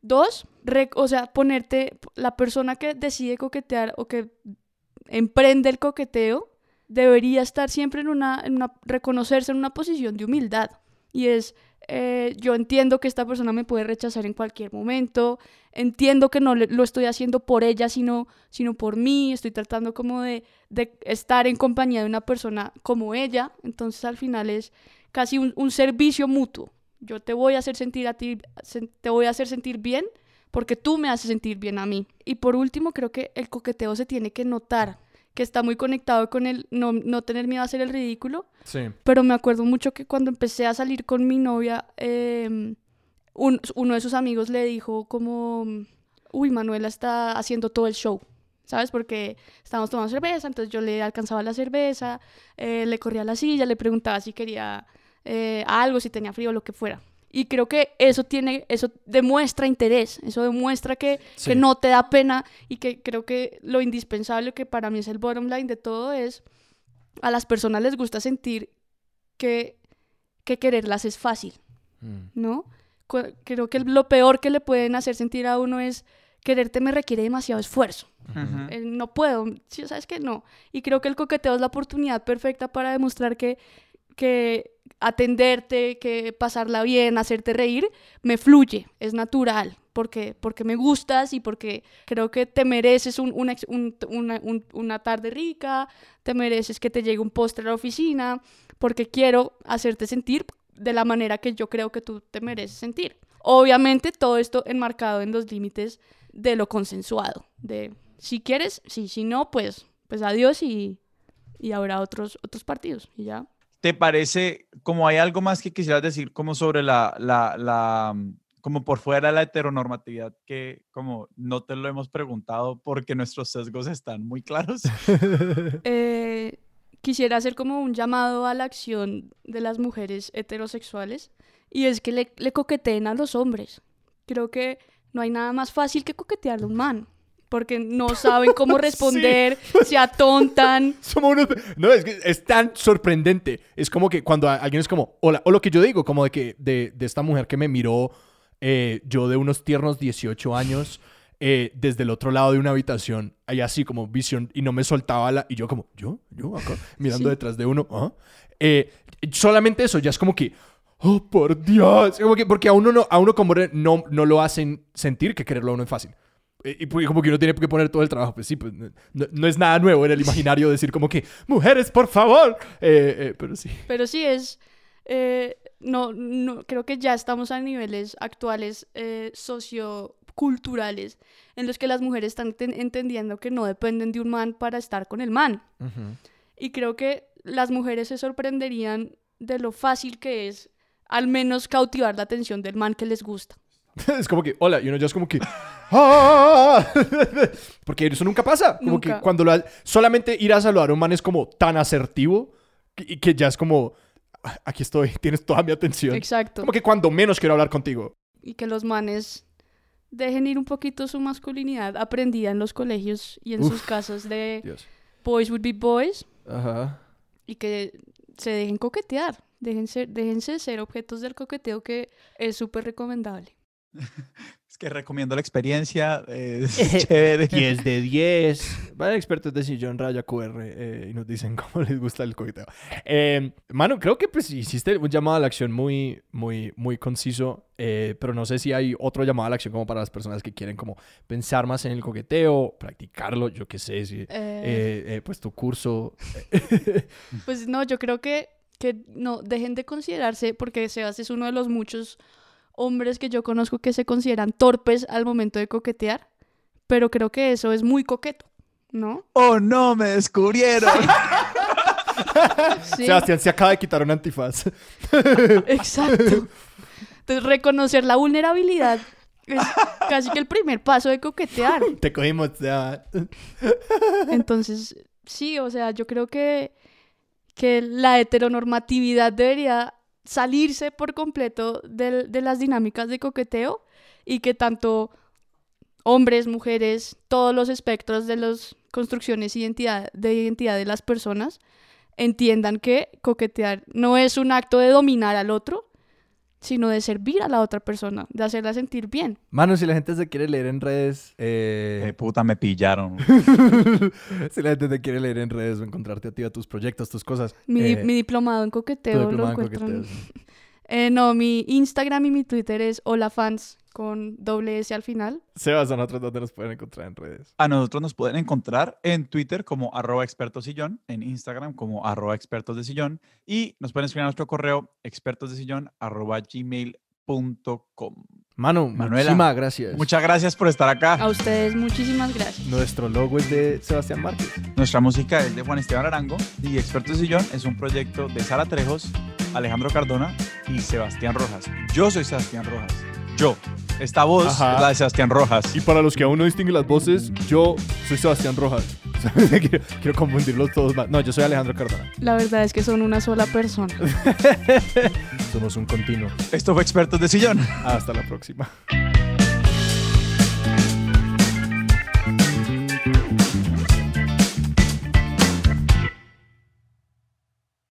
Speaker 2: Dos, o sea, ponerte, la persona que decide coquetear o que emprende el coqueteo, debería estar siempre en una, en reconocerse en una posición de humildad. Y es, eh, yo entiendo que esta persona me puede rechazar en cualquier momento, entiendo que no lo estoy haciendo por ella, sino, sino por mí, estoy tratando como de, de estar en compañía de una persona como ella, entonces al final es casi un, un servicio mutuo. Yo te voy a hacer sentir a ti, te voy a hacer sentir bien porque tú me haces sentir bien a mí. Y por último, creo que el coqueteo se tiene que notar, que está muy conectado con el no, no tener miedo a hacer el ridículo,
Speaker 3: Sí.
Speaker 2: pero me acuerdo mucho que cuando empecé a salir con mi novia, eh, un- uno de sus amigos le dijo como, uy, Manuela está haciendo todo el show, ¿sabes? Porque estábamos tomando cerveza, entonces yo le alcanzaba la cerveza, eh, le corría la silla, le preguntaba si quería eh, algo, si tenía frío, lo que fuera. Y creo que eso tiene, eso demuestra interés, eso demuestra que, que
Speaker 3: Sí.
Speaker 2: no te da pena y que creo que lo indispensable que para mí es el bottom line de todo es a las personas les gusta sentir que, que quererlas es fácil,
Speaker 3: Mm.
Speaker 2: ¿no? Creo que lo peor que le pueden hacer sentir a uno es quererte me requiere demasiado esfuerzo.
Speaker 1: ujú.
Speaker 2: Eh, no puedo, ¿sabes que No. Y creo que el coqueteo es la oportunidad perfecta para demostrar que, que atenderte, que pasarla bien, hacerte reír, me fluye, es natural, porque, porque me gustas y porque creo que te mereces un- una, una tarde rica, te mereces que te llegue un postre a la oficina, porque quiero hacerte sentir de la manera que yo creo que tú te mereces sentir. Obviamente todo esto enmarcado en los límites de lo consensuado, de si quieres, sí, si no, pues, pues adiós y, y habrá otros, otros partidos y ya.
Speaker 1: ¿Te parece, como hay algo más que quisieras decir como sobre la, la, la, mm, como por fuera de la heteronormatividad que como no te lo hemos preguntado porque nuestros sesgos están muy claros?
Speaker 2: Eh, quisiera hacer como un llamado a la acción de las mujeres heterosexuales y es que le, le coqueteen a los hombres. Creo que no hay nada más fácil que coquetearle a un man. Porque no saben cómo responder, se atontan.
Speaker 3: Somos unos... No, es que es tan sorprendente. Es como que cuando alguien es como, hola, o lo que yo digo, como de que de, de esta mujer que me miró, eh, yo de unos tiernos 18 años, eh, desde el otro lado de una habitación, ahí así como visión, y no me soltaba la... Y yo como, yo, yo acá, mirando
Speaker 2: Sí.
Speaker 3: detrás de uno, ¿ah? Eh, solamente eso, ya es como que... Oh, por Dios. Como que, porque a uno, no, a uno como no, no lo hacen sentir que quererlo a uno es fácil. Eh, Y porque como que uno tiene que poner todo el trabajo. Pues sí, pues no, no- es nada nuevo en el imaginario decir como que, mujeres, por favor. Eh, eh, pero sí.
Speaker 2: Pero sí es, eh, no, no, creo que ya estamos a niveles actuales eh, socioculturales en los que las mujeres están ten- entendiendo que no dependen de un man para estar con el man. Y creo que las mujeres se sorprenderían de lo fácil que es al menos cautivar la atención del man que les gusta.
Speaker 3: es como que, hola, y uno ya es como que... "Ah". Porque eso nunca pasa. Como
Speaker 2: Nunca.
Speaker 3: que cuando lo ha- solamente ir a saludar a un man es como tan asertivo que- y que ya es como, "Ah, aquí estoy, tienes toda mi atención.
Speaker 2: Exacto.
Speaker 3: Como que cuando menos quiero hablar contigo.
Speaker 2: Y que los manes dejen ir un poquito su masculinidad aprendida en los colegios y en
Speaker 3: Uf.
Speaker 2: sus casas de
Speaker 3: Dios.
Speaker 2: boys would be boys
Speaker 3: Ajá.
Speaker 2: y que se dejen coquetear. Déjense, déjense ser objetos del coqueteo que es súper recomendable.
Speaker 1: Es que recomiendo la experiencia. Es chévere.
Speaker 3: 10 de 10. Van expertos de sillón raya QR eh, y nos dicen cómo les gusta el coqueteo. Eh, mano, creo que pues hiciste un llamado a la acción muy, muy, muy conciso, eh, pero no sé si hay otro llamado a la acción como para las personas que quieren como pensar más en el coqueteo, practicarlo, yo qué sé, si,
Speaker 2: Eh,
Speaker 3: eh, eh, pues tu curso.
Speaker 2: Pues no, yo creo que, que no dejen de considerarse, porque Sebas es uno de los muchos hombres que yo conozco que se consideran torpes al momento de coquetear, pero creo que eso es muy coqueto, ¿no?
Speaker 1: Oh, no, me descubrieron.
Speaker 2: Sí,
Speaker 3: Sebastián se acaba de quitar un antifaz.
Speaker 2: exacto. Entonces, reconocer la vulnerabilidad es casi que el primer paso de coquetear.
Speaker 3: Te cogimos. ya.
Speaker 2: Entonces, sí, o sea, yo creo que, que la heteronormatividad debería salirse por completo del- de, las dinámicas de coqueteo y que tanto hombres, mujeres, todos los espectros de las construcciones identidad, de identidad de las personas entiendan que coquetear no es un acto de dominar al otro, sino de servir a la otra persona, de hacerla sentir bien.
Speaker 3: Mano, si la gente se quiere leer en redes, eh,
Speaker 1: Eh, puta, me pillaron.
Speaker 3: si la gente te quiere leer en redes o encontrarte a ti, a tus proyectos, tus cosas.
Speaker 2: Mi, di-
Speaker 3: eh,
Speaker 2: mi diplomado en coqueteo lo
Speaker 3: en
Speaker 2: encuentran.
Speaker 3: coqueteo, sí.
Speaker 2: Eh, no, mi Instagram y mi Twitter es holafans con doble S al final.
Speaker 3: Sebas, a nosotros dónde nos pueden encontrar en redes.
Speaker 1: A nosotros nos pueden encontrar en Twitter como arroba expertos sillón, en Instagram como arroba expertos de sillón y nos pueden escribir a nuestro correo expertos de sillón arroba gmail.com.
Speaker 3: Mano,
Speaker 1: Manuela,
Speaker 3: muchísimas gracias.
Speaker 1: Muchas gracias por estar acá.
Speaker 2: A ustedes muchísimas gracias.
Speaker 3: Nuestro logo es de Sebastián Márquez.
Speaker 1: Nuestra música es de Juan Esteban Arango y Expertos de Sillón es un proyecto de Sara Trejos, Alejandro Cardona y Sebastián Rojas. Yo soy Sebastián Rojas. Yo. Esta voz
Speaker 3: Ajá.
Speaker 1: es la de Sebastián Rojas.
Speaker 3: Y para los que aún no distinguen las voces, yo soy Sebastián Rojas. quiero, quiero confundirlos todos más. No, yo soy Alejandro Cardona.
Speaker 2: La verdad es que son una sola persona.
Speaker 3: Somos un continuo.
Speaker 1: Esto fue Expertos de Sillón.
Speaker 3: Hasta la próxima.